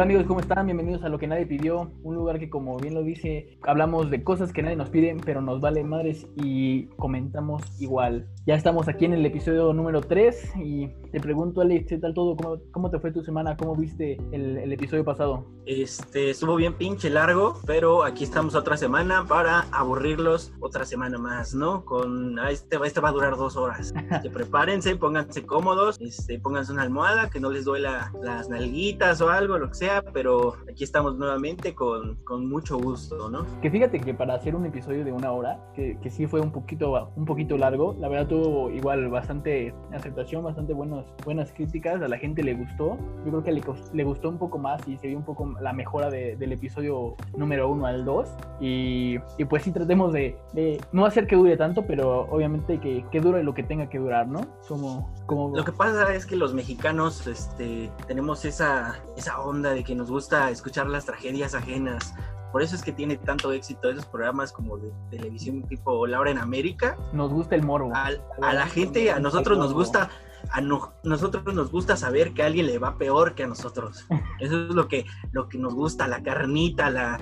Hola amigos, ¿cómo están? Bienvenidos a Lo que nadie pidió, un lugar que como bien lo dice, hablamos de cosas que nadie nos pide, pero nos vale madres y comentamos igual. Ya estamos aquí en el episodio número 3 y te pregunto Alex, ¿qué tal todo? ¿Cómo, cómo te fue tu semana? ¿Cómo viste el, el, episodio pasado? Este, estuvo bien pinche largo, pero aquí estamos otra semana para aburrirlos otra semana más, ¿no? Con, ah, este, este va a durar dos horas. que prepárense, pónganse cómodos, este, pónganse una almohada, que no les duela las nalguitas o algo, lo que sea, pero aquí estamos nuevamente con, con, mucho gusto, ¿no? Que fíjate que para hacer un episodio de una hora, que, que, sí fue un poquito, un poquito largo, la verdad tuvo igual bastante aceptación, bastante buenos, buenas críticas, a la gente le gustó, yo creo que le, le gustó un poco más y se vio un poco la mejora de, del episodio número uno al dos, y, y, pues sí tratemos de, de, no hacer que dure tanto, pero obviamente que, que dure lo que tenga que durar, ¿no? Como, como... Lo que pasa es que los mexicanos este, tenemos esa, esa onda de que nos gusta escuchar las tragedias ajenas. Por eso es que tiene tanto éxito esos programas como de televisión tipo Laura en América. Nos gusta el morbo. A, a la gente, a nosotros nos gusta, a no, nosotros nos gusta saber que a alguien le va peor que a nosotros. Eso es lo que, lo que nos gusta, la carnita, la,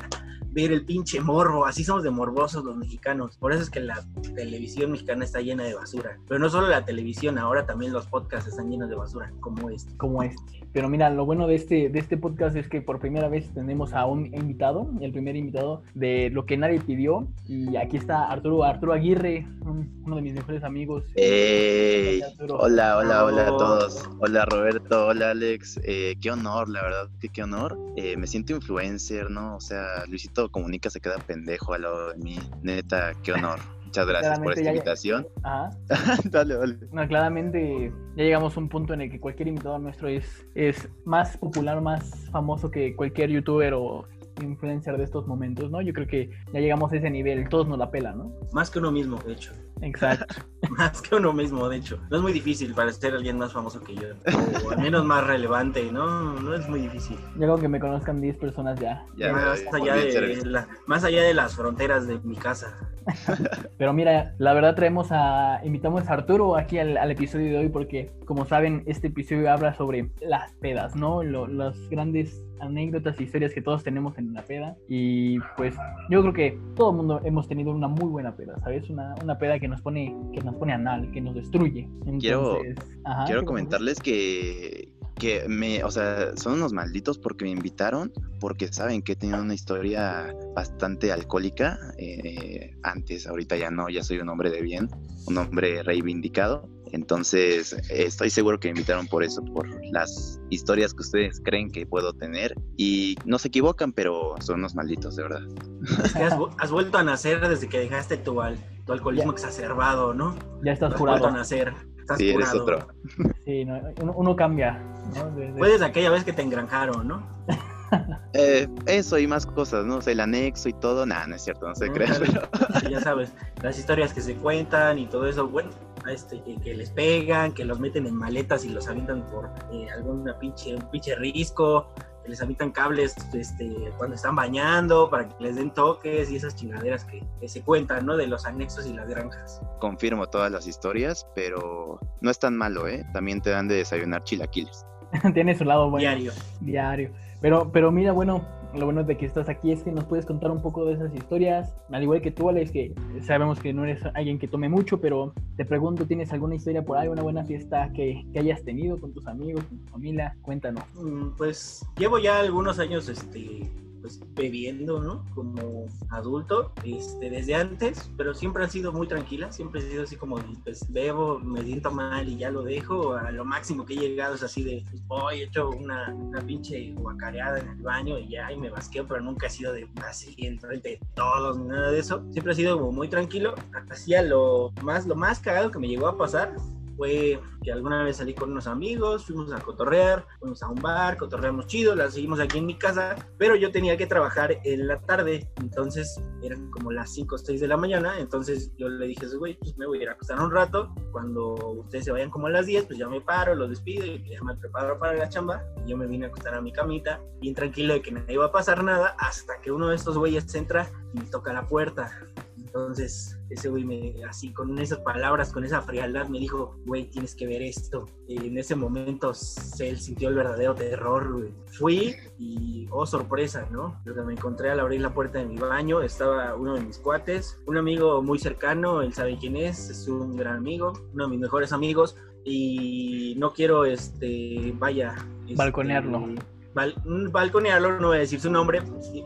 ver el pinche morbo, así somos de morbosos los mexicanos. Por eso es que la televisión mexicana está llena de basura. Pero no solo la televisión, ahora también los podcasts están llenos de basura, como este. Como este. Pero mira, lo bueno de este, de este podcast es que por primera vez tenemos a un invitado, el primer invitado de lo que nadie pidió. Y aquí está Arturo, Arturo Aguirre, uno de mis mejores amigos. Hey, hola, hola, hola a todos. Hola Roberto, hola Alex. Eh, qué honor, la verdad, que qué honor. Eh, me siento influencer, ¿no? O sea, Luisito Comunica se queda pendejo al lado de mí. Neta, qué honor. Muchas gracias por esta ya, invitación. Ajá. dale, dale. No, claramente ya llegamos a un punto en el que cualquier invitado nuestro es, es más popular, más famoso que cualquier youtuber o influencer de estos momentos, ¿no? Yo creo que ya llegamos a ese nivel, todos nos la pelan, ¿no? Más que uno mismo, de hecho. Exacto. más que uno mismo, de hecho. No es muy difícil para ser alguien más famoso que yo, o al menos más relevante, ¿no? No es muy difícil. Yo creo que me conozcan 10 personas ya. ya más, allá de la, más allá de las fronteras de mi casa. Pero mira, la verdad traemos a, invitamos a Arturo aquí al, al, episodio de hoy porque, como saben, este episodio habla sobre las pedas, ¿no? Lo, las grandes anécdotas y historias que todos tenemos en una peda. Y pues yo creo que todo el mundo hemos tenido una muy buena peda, ¿sabes? Una, una peda que nos pone, que nos pone anal, que nos destruye. Entonces, quiero ajá, quiero comentarles que, que me, o sea, son unos malditos porque me invitaron, porque saben que he tenido una historia bastante alcohólica eh, antes, ahorita ya no, ya soy un hombre de bien, un hombre reivindicado. Entonces, estoy seguro que me invitaron por eso, por las historias que ustedes creen que puedo tener. Y no se equivocan, pero son unos malditos, de verdad. Es que has, has vuelto a nacer desde que dejaste tu, al, tu alcoholismo ya. exacerbado, ¿no? Ya estás has jurado. a nacer. Estás sí, curado. eres otro. Sí, no, uno, uno, cambia. ¿no? Desde... Puedes aquella vez que te engranjaron, ¿no? Eh, eso y más cosas, ¿no? O sea, el anexo y todo, nada, no es cierto, no se No, cree. ya, Pero... ya sabes, las historias que se cuentan y todo eso, bueno, este, que, que, les pegan, que los meten en maletas y los avientan por eh, alguna pinche, un pinche risco, que les avientan cables este, cuando están bañando para que les den toques y esas chingaderas que, que se cuentan, ¿no? De los anexos y las granjas. Confirmo todas las historias, pero no es tan malo, ¿eh? También te dan de desayunar chilaquiles. Tiene su lado bueno. Diario. Diario. Pero, pero mira, bueno, lo bueno de que estás aquí es que nos puedes contar un poco de esas historias. Al igual que tú, Alex, que sabemos que no eres alguien que tome mucho, pero te pregunto, ¿tienes alguna historia por ahí, una buena fiesta que, que hayas tenido con tus amigos, con tu familia? Cuéntanos. Pues llevo ya algunos años, este, pues bebiendo, ¿no? Como adulto, este, desde antes, pero siempre han sido muy tranquilas, siempre he sido así como, pues bebo, me siento mal y ya lo dejo, a lo máximo que he llegado es así de, pues, voy, he hecho una, una pinche guacareada en el baño y ya, y me basqueo, pero nunca he sido de así, enfrente de todos, nada de eso, siempre he sido como muy tranquilo, hacía lo más, lo más cagado que me llegó a pasar fue que alguna vez salí con unos amigos, fuimos a cotorrear, fuimos a un bar, cotorreamos chido, la seguimos aquí en mi casa, pero yo tenía que trabajar en la tarde, entonces eran como las 5 o 6 de la mañana, entonces yo le dije, güey, pues me voy a ir a acostar un rato, cuando ustedes se vayan como a las 10, pues ya me paro, los despido y ya me preparo para la chamba, y yo me vine a acostar a mi camita, bien tranquilo de que no iba a pasar nada, hasta que uno de estos güeyes entra y toca la puerta Entonces, ese güey me, así con esas palabras, con esa frialdad, me dijo, güey, tienes que ver esto. en ese momento, él sintió el verdadero terror, güey. Fui y, oh, sorpresa, ¿no? Lo que me encontré al abrir la puerta de mi baño, estaba uno de mis cuates, un amigo muy cercano, él sabe quién es, es un gran amigo, uno de mis mejores amigos, y no quiero, este, vaya... Este, balconearlo. balconearlo, no voy a decir su nombre,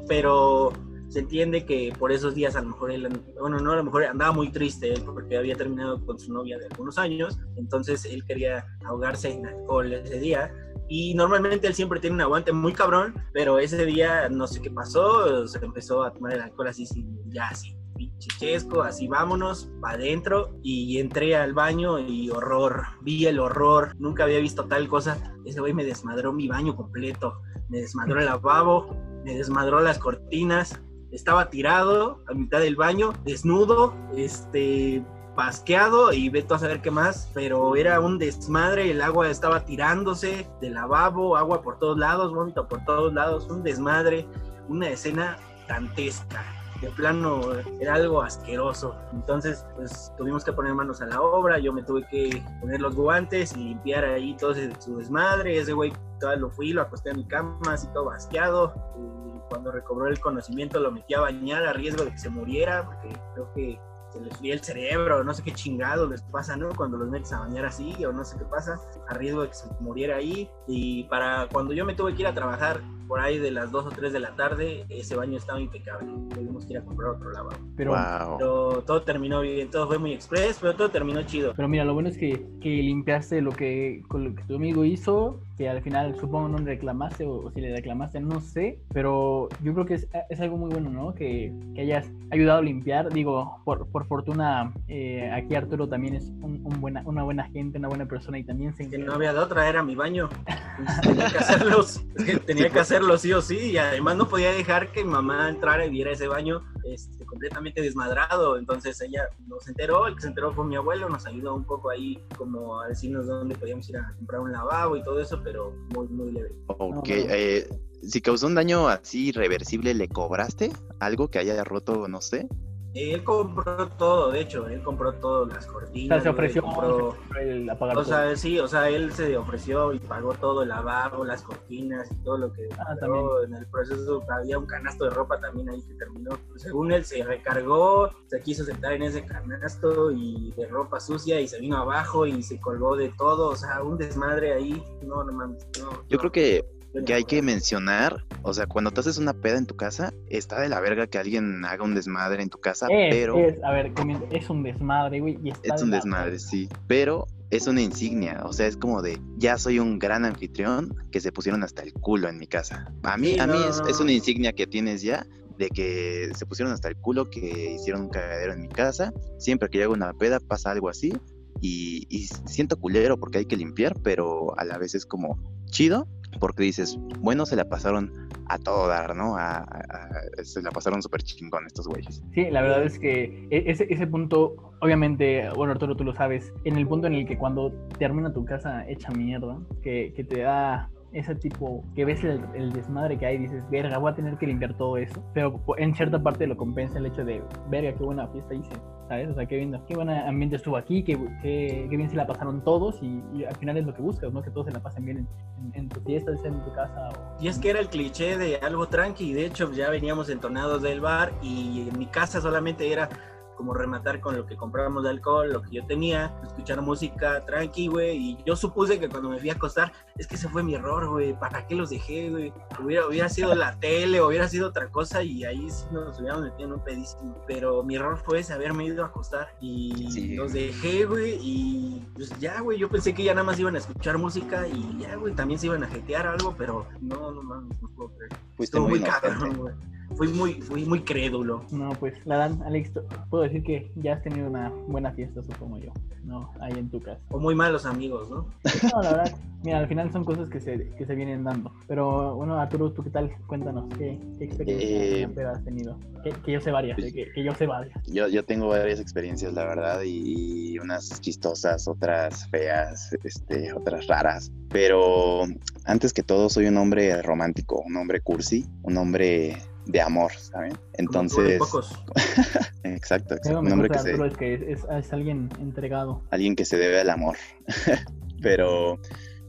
pero se entiende que por esos días a lo mejor él, bueno, no a lo mejor andaba muy triste porque había terminado con su novia de algunos años, entonces él quería ahogarse en alcohol ese día y normalmente él siempre tiene un aguante muy cabrón, pero ese día no sé qué pasó, se empezó a tomar el alcohol así, ya así, chichesco, así vámonos, para adentro y entré al baño y horror, vi el horror, nunca había visto tal cosa, ese güey me desmadró mi baño completo, me desmadró el lavabo, me desmadró las cortinas, estaba tirado a mitad del baño, desnudo, este, pasqueado y veto a saber qué más, pero era un desmadre, el agua estaba tirándose del lavabo, agua por todos lados, vómito por todos lados, un desmadre, una escena dantesca. De plano era algo asqueroso. Entonces, pues tuvimos que poner manos a la obra. Yo me tuve que poner los guantes y limpiar ahí todo ese, su desmadre. Ese güey, todo lo fui, lo acosté en mi cama, así todo basqueado. Cuando recobró el conocimiento, lo metí a bañar a riesgo de que se muriera, porque creo que se les fría el cerebro, no sé qué chingado les pasa, ¿no? Cuando los metes a bañar así, o no sé qué pasa, a riesgo de que se muriera ahí. Y para cuando yo me tuve que ir a trabajar por ahí de las 2 o 3 de la tarde, ese baño estaba impecable. Tuvimos que ir a comprar otro lavabo. Pero, pero todo terminó bien, todo fue muy express, pero todo terminó chido. Pero mira, lo bueno es que, que limpiaste lo que, con lo que tu amigo hizo que al final supongo no reclamaste o, si le reclamaste, no sé, pero yo creo que es, es algo muy bueno, ¿no? Que, que, hayas ayudado a limpiar. Digo, por, por fortuna, eh, aquí Arturo también es un, buena, una buena gente, una buena persona y también se... Que no había de otra, era mi baño. tenía que hacerlos, tenía que hacerlo sí o sí y además no podía dejar que mamá entrara y viera ese baño este, completamente desmadrado. Entonces ella nos enteró, el que se enteró fue mi abuelo, nos ayudó un poco ahí como a decirnos dónde podíamos ir a comprar un lavabo y todo eso, pero muy, muy leve. Ok, eh, si causó un daño así irreversible, ¿le cobraste algo que haya roto, no sé? Él compró todo, de hecho, él compró todo, las cortinas. O sea, se ofreció el apagar O sea, sí, o sea, él se ofreció y pagó todo, el lavabo, las cortinas y todo lo que ah, también. en el proceso. Había un canasto de ropa también ahí que terminó. Según él se recargó, se quiso sentar en ese canasto y de ropa sucia y se vino abajo y se colgó de todo. O sea, un desmadre ahí. No, no mames. No, Yo creo que que hay que mencionar, o sea, cuando te haces una peda en tu casa, está de la verga que alguien haga un desmadre en tu casa, pero... Es, a ver, es un desmadre, güey. es un desmadre, sí, pero es una insignia, o sea, es como de, ya soy un gran anfitrión que se pusieron hasta el culo en mi casa. A mí, a mí es, una insignia que tienes ya de que se pusieron hasta el culo, que hicieron un cagadero en mi casa. Siempre que llego a una peda pasa algo así y, y siento culero porque hay que limpiar, pero a la vez es como chido porque dices, bueno, se la pasaron a todo dar, ¿no? se la pasaron súper chingón estos güeyes. Sí, la verdad es que e, ese, ese punto, obviamente, bueno, Arturo, tú lo sabes, en el punto en el que cuando termina tu casa hecha mierda, que, que te da ese tipo que ves el, desmadre que hay dices, verga, voy a tener que limpiar todo eso. Pero en cierta parte lo compensa el hecho de, verga, qué buena fiesta hice, ¿sabes? O sea, qué bien, qué buen ambiente estuvo aquí, qué, qué, bien se la pasaron todos y, al final es lo que buscas, ¿no? Que todos se la pasen bien en, tu fiesta, en tu casa. Y es que era el cliché de algo tranqui, de hecho ya veníamos entonados del bar y en mi casa solamente era como rematar con lo que comprábamos de alcohol, lo que yo tenía, escuchar música tranqui, güey, y yo supuse que cuando me fui a acostar, es que ese fue mi error, güey, ¿para qué los dejé, güey? Hubiera, hubiera sido la tele, hubiera sido otra cosa y ahí sí nos hubiéramos metido en un pedísimo, pero mi error fue ese haberme ido a acostar y los dejé, güey, y pues ya, güey, yo pensé que ya nada más iban a escuchar música y ya, güey, también se iban a jetear algo, pero no, no mames, no puedo creer. Fuiste muy, muy cabrón, güey fui muy, fui muy crédulo. No, pues la dan, Alex, puedo decir que ya has tenido una buena fiesta, supongo yo, ¿no? Ahí en tu casa. O muy malos amigos, ¿no? No, la verdad, mira, al final son cosas que se, que se vienen dando. Pero bueno, Arturo, ¿tú qué tal? Cuéntanos, ¿qué, qué experiencias eh, has tenido? Que, yo sé varias, pues, que, que, yo sé varias. Yo, yo tengo varias experiencias, la verdad, y unas chistosas, otras feas, este, otras raras. Pero antes que todo, soy un hombre romántico, un hombre cursi, un hombre de amor, ¿saben? Entonces... exacto, exacto. Un hombre que, se... es que es, es, alguien entregado. Alguien que se debe al amor. Pero,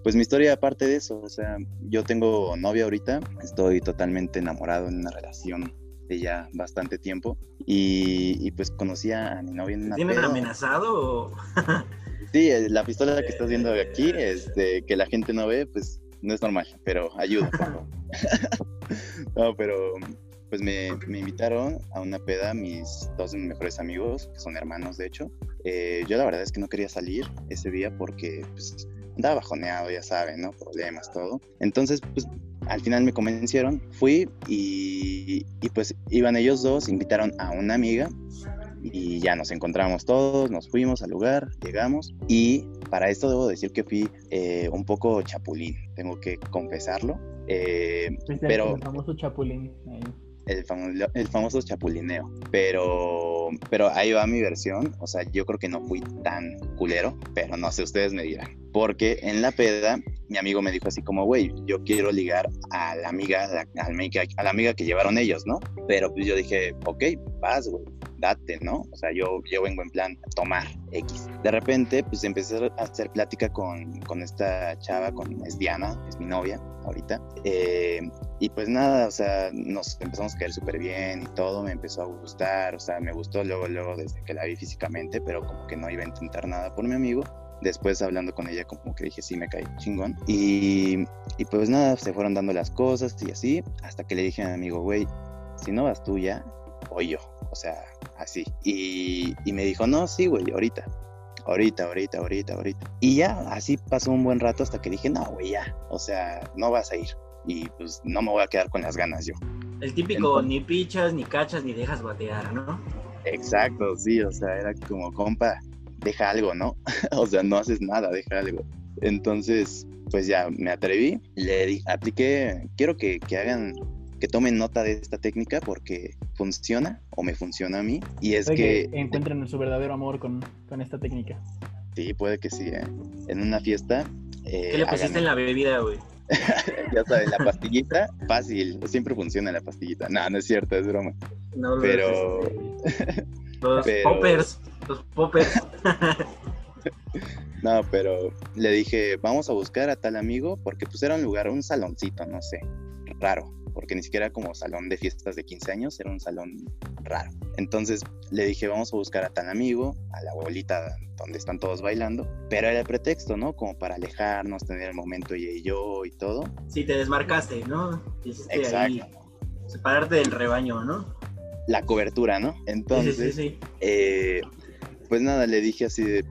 pues mi historia aparte de eso, o sea, yo tengo novia ahorita, estoy totalmente enamorado en una relación de ya bastante tiempo y, pues conocí a mi novia en una... ¿Tienen amenazado o...? sí, la pistola que estás viendo aquí, este, que la gente no ve, pues no es normal, pero ayuda. no, pero pues me, invitaron a una peda mis dos mejores amigos, que son hermanos de hecho. Eh, yo la verdad es que no quería salir ese día porque pues, andaba bajoneado, ya saben, ¿no? Problemas, todo. Entonces, pues al final me convencieron, fui y, y, pues iban ellos dos, invitaron a una amiga y ya nos encontramos todos, nos fuimos al lugar, llegamos y para esto debo decir que fui eh, un poco chapulín, tengo que confesarlo. Eh, pero el famoso chapulín. El, famoso chapulineo. Pero, pero ahí va mi versión. O sea, yo creo que no fui tan culero, pero no sé, ustedes me dirán. Porque en la peda, mi amigo me dijo así como, güey, yo quiero ligar a la amiga, a la, a amiga que llevaron ellos, ¿no? Pero pues yo dije, ok, vas, güey date, ¿no? O sea, yo, yo vengo en plan tomar X. De repente, pues empecé a hacer plática con, con esta chava, con es Diana, es mi novia ahorita. Eh, y pues nada, o sea, nos empezamos a caer súper bien y todo, me empezó a gustar, o sea, me gustó luego, luego desde que la vi físicamente, pero como que no iba a intentar nada por mi amigo. Después hablando con ella como que dije, sí, me caí chingón. Y, y pues nada, se fueron dando las cosas y así, hasta que le dije a mi amigo, güey, si no vas tú ya, voy yo. O sea, así. Y, me dijo, no, sí, güey, ahorita. Ahorita, ahorita, ahorita, ahorita. Y ya, así pasó un buen rato hasta que dije, no, güey, ya. O sea, no vas a ir. Y pues no me voy a quedar con las ganas yo. El típico, ni pichas, ni cachas, ni dejas batear, ¿no? Exacto, sí, o sea, era como, compa, deja algo, ¿no? o sea, no haces nada, deja algo. Entonces, pues ya me atreví, le di, apliqué, quiero que, que hagan que tomen nota de esta técnica porque funciona o me funciona a mí. Y es que, encuentren su verdadero amor con, con, esta técnica. Sí, puede que sí. ¿eh? En una fiesta. Eh, ¿Qué le pusiste en la bebida, güey? ya saben, la pastillita, fácil. Siempre funciona la pastillita. No, no es cierto, es broma. No, pero. Los poppers. Los poppers. no, pero le dije, vamos a buscar a tal amigo, porque pues era un lugar, un saloncito, no sé, raro porque ni siquiera como salón de fiestas de 15 años, era un salón raro. Entonces le dije, vamos a buscar a tan amigo, a la bolita donde están todos bailando, pero era el pretexto, ¿no? Como para alejarnos, tener el momento y yo y todo. Sí, te desmarcaste, ¿no? Exacto. separarte del rebaño, ¿no? La cobertura, ¿no? Entonces, sí, sí, eh, pues nada, le dije así de,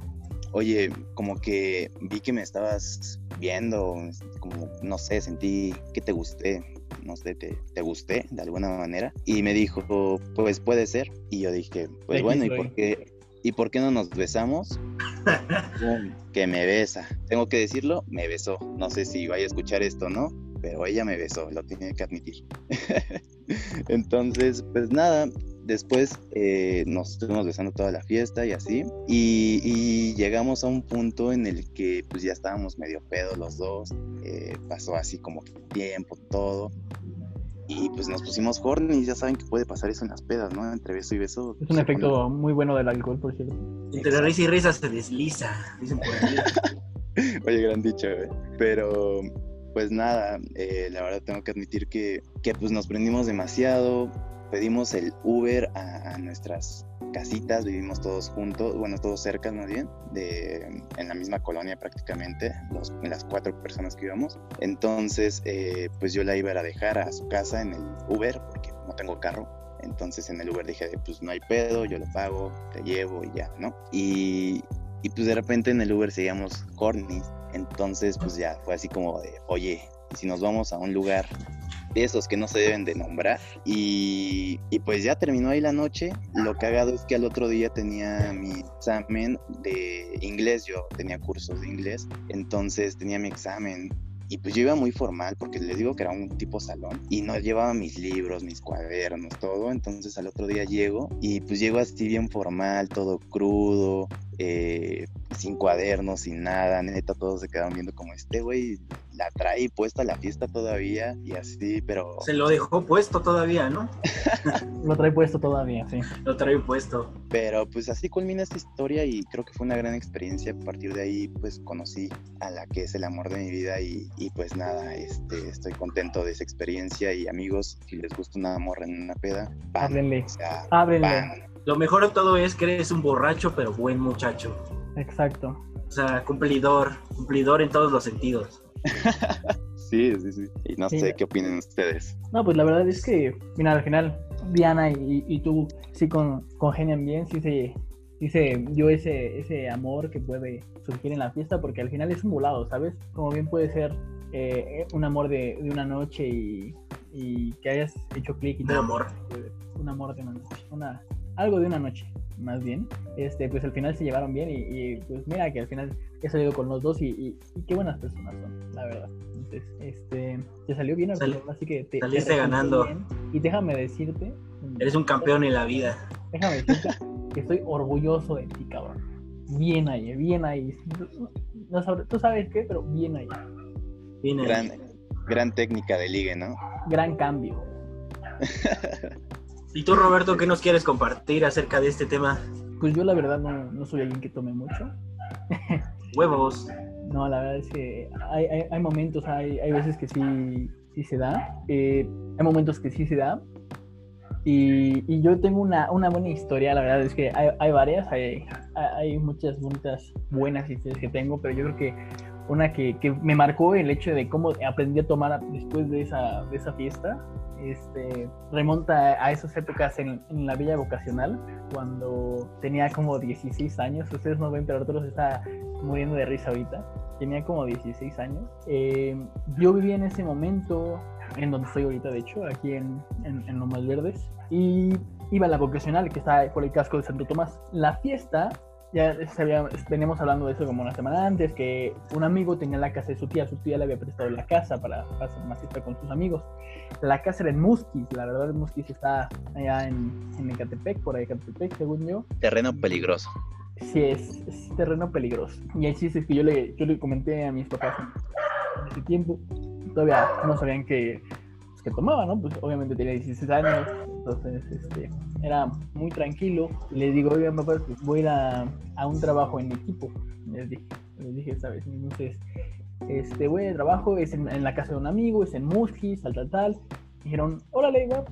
oye, como que vi que me estabas viendo, como, no sé, sentí que te gusté, no sé, te, te gusté de alguna manera. Y me dijo, pues puede ser. Y yo dije, pues bueno, ¿y por qué? ¿Y por qué no nos besamos? que me besa. Tengo que decirlo, me besó. No sé si vaya a escuchar esto no, pero ella me besó, lo tiene que admitir. Entonces, pues nada, después eh, nos estuvimos besando toda la fiesta y así. Y, llegamos a un punto en el que pues ya estábamos medio pedo los dos. Eh, pasó así como tiempo, todo. Y pues nos pusimos horny, ya saben que puede pasar eso en las pedas, ¿no? Entre beso y beso. Es un efecto muy bueno del alcohol, por cierto. Entre risa y risa se desliza, dicen por ahí. Oye, gran dicho, ¿eh? Pero pues nada, eh, la verdad tengo que admitir que, que pues nos prendimos demasiado, pedimos el Uber a, nuestras casitas, vivimos todos juntos, bueno, todos cerca más bien, de, en la misma colonia prácticamente, los, las cuatro personas que íbamos. Entonces, eh, pues yo la iba a dejar a su casa en el Uber, porque no tengo carro. Entonces en el Uber dije, pues no hay pedo, yo lo pago, te llevo y ya, ¿no? Y, y pues de repente en el Uber seguíamos cornis. Entonces, pues ya fue así como de, oye, si nos vamos a un lugar de esos que no se deben de nombrar. Y, pues ya terminó ahí la noche. Lo cagado es que al otro día tenía mi examen de inglés. Yo tenía cursos de inglés. Entonces tenía mi examen. Y pues yo iba muy formal porque les digo que era un tipo salón y no llevaba mis libros, mis cuadernos, todo. Entonces al otro día llego y pues llego así bien formal, todo crudo, eh, sin cuadernos, sin nada, neta, todos se quedaron viendo como este güey la trae puesta a la fiesta todavía y así, pero... Se lo dejó puesto todavía, ¿no? lo trae puesto todavía, sí. Lo trae puesto. Pero pues así culmina esta historia y creo que fue una gran experiencia. A partir de ahí pues conocí a la que es el amor de mi vida y, pues nada, este, estoy contento de esa experiencia y amigos, si les gusta un amor en una peda, Ábrenle. Ábrenle. Lo mejor de todo es que eres un borracho pero buen muchacho. Exacto. O sea, cumplidor, cumplidor en todos los sentidos. sí, sí, sí. Y no sé qué opinan ustedes. No, pues la verdad es que, mira, al final, Diana y, tú sí con, congenian bien, sí se, sí se dio ese, ese amor que puede surgir en la fiesta, porque al final es un volado, ¿sabes? Como bien puede ser eh, un amor de, una noche y, que hayas hecho clic y todo. Un amor. Un amor de una noche. Una, algo de una noche, más bien. Este, pues al final se llevaron bien y, pues mira que al final he salido con los dos y, qué buenas personas son, la verdad. Entonces, este, te salió bien, así que te saliste ganando. Y déjame decirte, eres un campeón en la vida. Déjame decirte que estoy orgulloso de ti, cabrón. Bien ahí, bien ahí. No, tú sabes qué, pero bien ahí. Bien ahí. Gran, gran técnica de ligue, ¿no? Gran cambio. ¿Y tú, Roberto, qué nos quieres compartir acerca de este tema? Pues yo la verdad no, soy alguien que tome mucho. Huevos. No, la verdad es que hay, hay, momentos, hay, hay, veces que sí, sí se da. Eh, hay momentos que sí se da. Y, y yo tengo una, una, buena historia, la verdad es que hay, hay varias, hay, hay muchas muchas buenas historias que tengo, pero yo creo que una que, que, me marcó el hecho de cómo aprendí a tomar después de esa, de esa fiesta este, remonta a esas épocas en, la Villa Vocacional, cuando tenía como 16 años. Ustedes no ven, pero Arturo se está muriendo de risa ahorita. Tenía como 16 años. Eh, yo vivía en ese momento, en donde estoy ahorita, de hecho, aquí en, en, en Lomas Verdes, y iba a la vocacional que está por el casco de Santo Tomás. La fiesta ya veníamos hablando de eso como una semana antes, que un amigo tenía la casa de su tía, su tía le había prestado la casa para, hacer una fiesta con sus amigos. La casa era en Musquis, la verdad Musquis está allá en, en Ecatepec, por ahí Ecatepec, según yo. Terreno peligroso. Sí, es, terreno peligroso. Y el chiste es que yo le, yo le comenté a mis papás en ese tiempo, todavía no sabían que que tomaba, ¿no? Pues obviamente tenía 16 años, entonces este, era muy tranquilo. Y les digo, oigan, papá, pues voy a ir a, un trabajo en equipo. Les dije, les dije, ¿sabes? Entonces, este, voy de trabajo, es en, la casa de un amigo, es en Musquis, tal, tal, tal. Dijeron, órale, igual,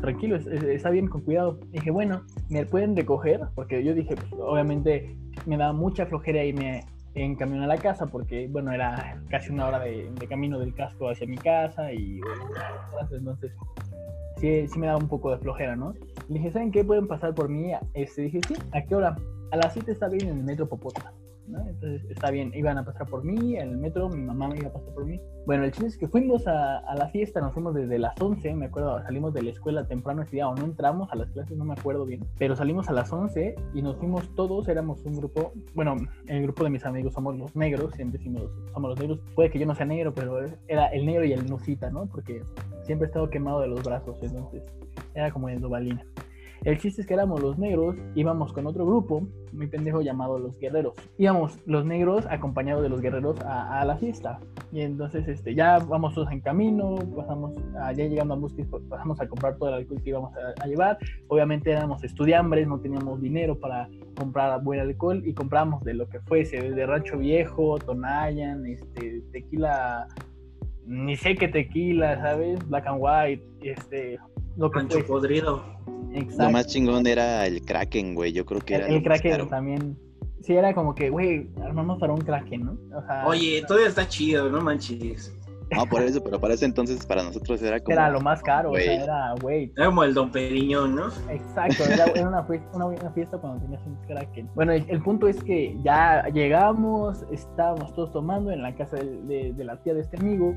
tranquilo, está bien, con cuidado. dije, bueno, ¿me pueden recoger? Porque yo dije, pues, obviamente me da mucha flojera irme en camión a la casa porque, bueno, era casi una hora de, camino del casco hacia mi casa y entonces sí, sí me daba un poco de flojera, ¿no? Le dije, ¿saben qué? Pueden pasar por mí. Este, dije, sí, ¿a qué hora? A las 7 está bien en el metro Popota. Entonces está bien, iban a pasar por mí, en el metro, mi mamá me iba a pasar por mí. Bueno, el chiste es que fuimos a, la fiesta, nos fuimos desde las 11, me acuerdo, salimos de la escuela temprano ese día o no entramos a las clases, no me acuerdo bien, pero salimos a las 11 y nos fuimos todos, éramos un grupo, bueno, el grupo de mis amigos somos los negros, siempre decimos somos los negros, puede que yo no sea negro, pero era el negro y el nusita, ¿no? Porque siempre he estado quemado de los brazos, entonces era como el dobalina. El chiste es que éramos los negros, íbamos con otro grupo, muy pendejo llamado Los Guerreros. Íbamos los negros acompañados de los guerreros a, la fiesta. Y entonces este, ya vamos todos en camino, pasamos, ya llegando a Musquis, pues, pasamos a comprar todo el alcohol que íbamos a, llevar. Obviamente éramos estudiambres, no teníamos dinero para comprar buen alcohol y compramos de lo que fuese, desde Rancho Viejo, Tonayan, este, tequila, ni sé qué tequila, ¿sabes? Black and White, este, lo que Rancho Podrido lo más chingón era el Kraken, güey. Yo creo que era. El, Kraken también. Sí, era como que, güey, armamos para un Kraken, ¿no? Oye, todavía está chido, no manches. No, por eso, pero para ese entonces para nosotros era como. Era lo más caro, o sea, era, güey. Era como el Don Periñón, ¿no? Exacto, era, una, fiesta, una, fiesta cuando tenías un Kraken. Bueno, el, punto es que ya llegamos, estábamos todos tomando en la casa de, de la tía de este amigo,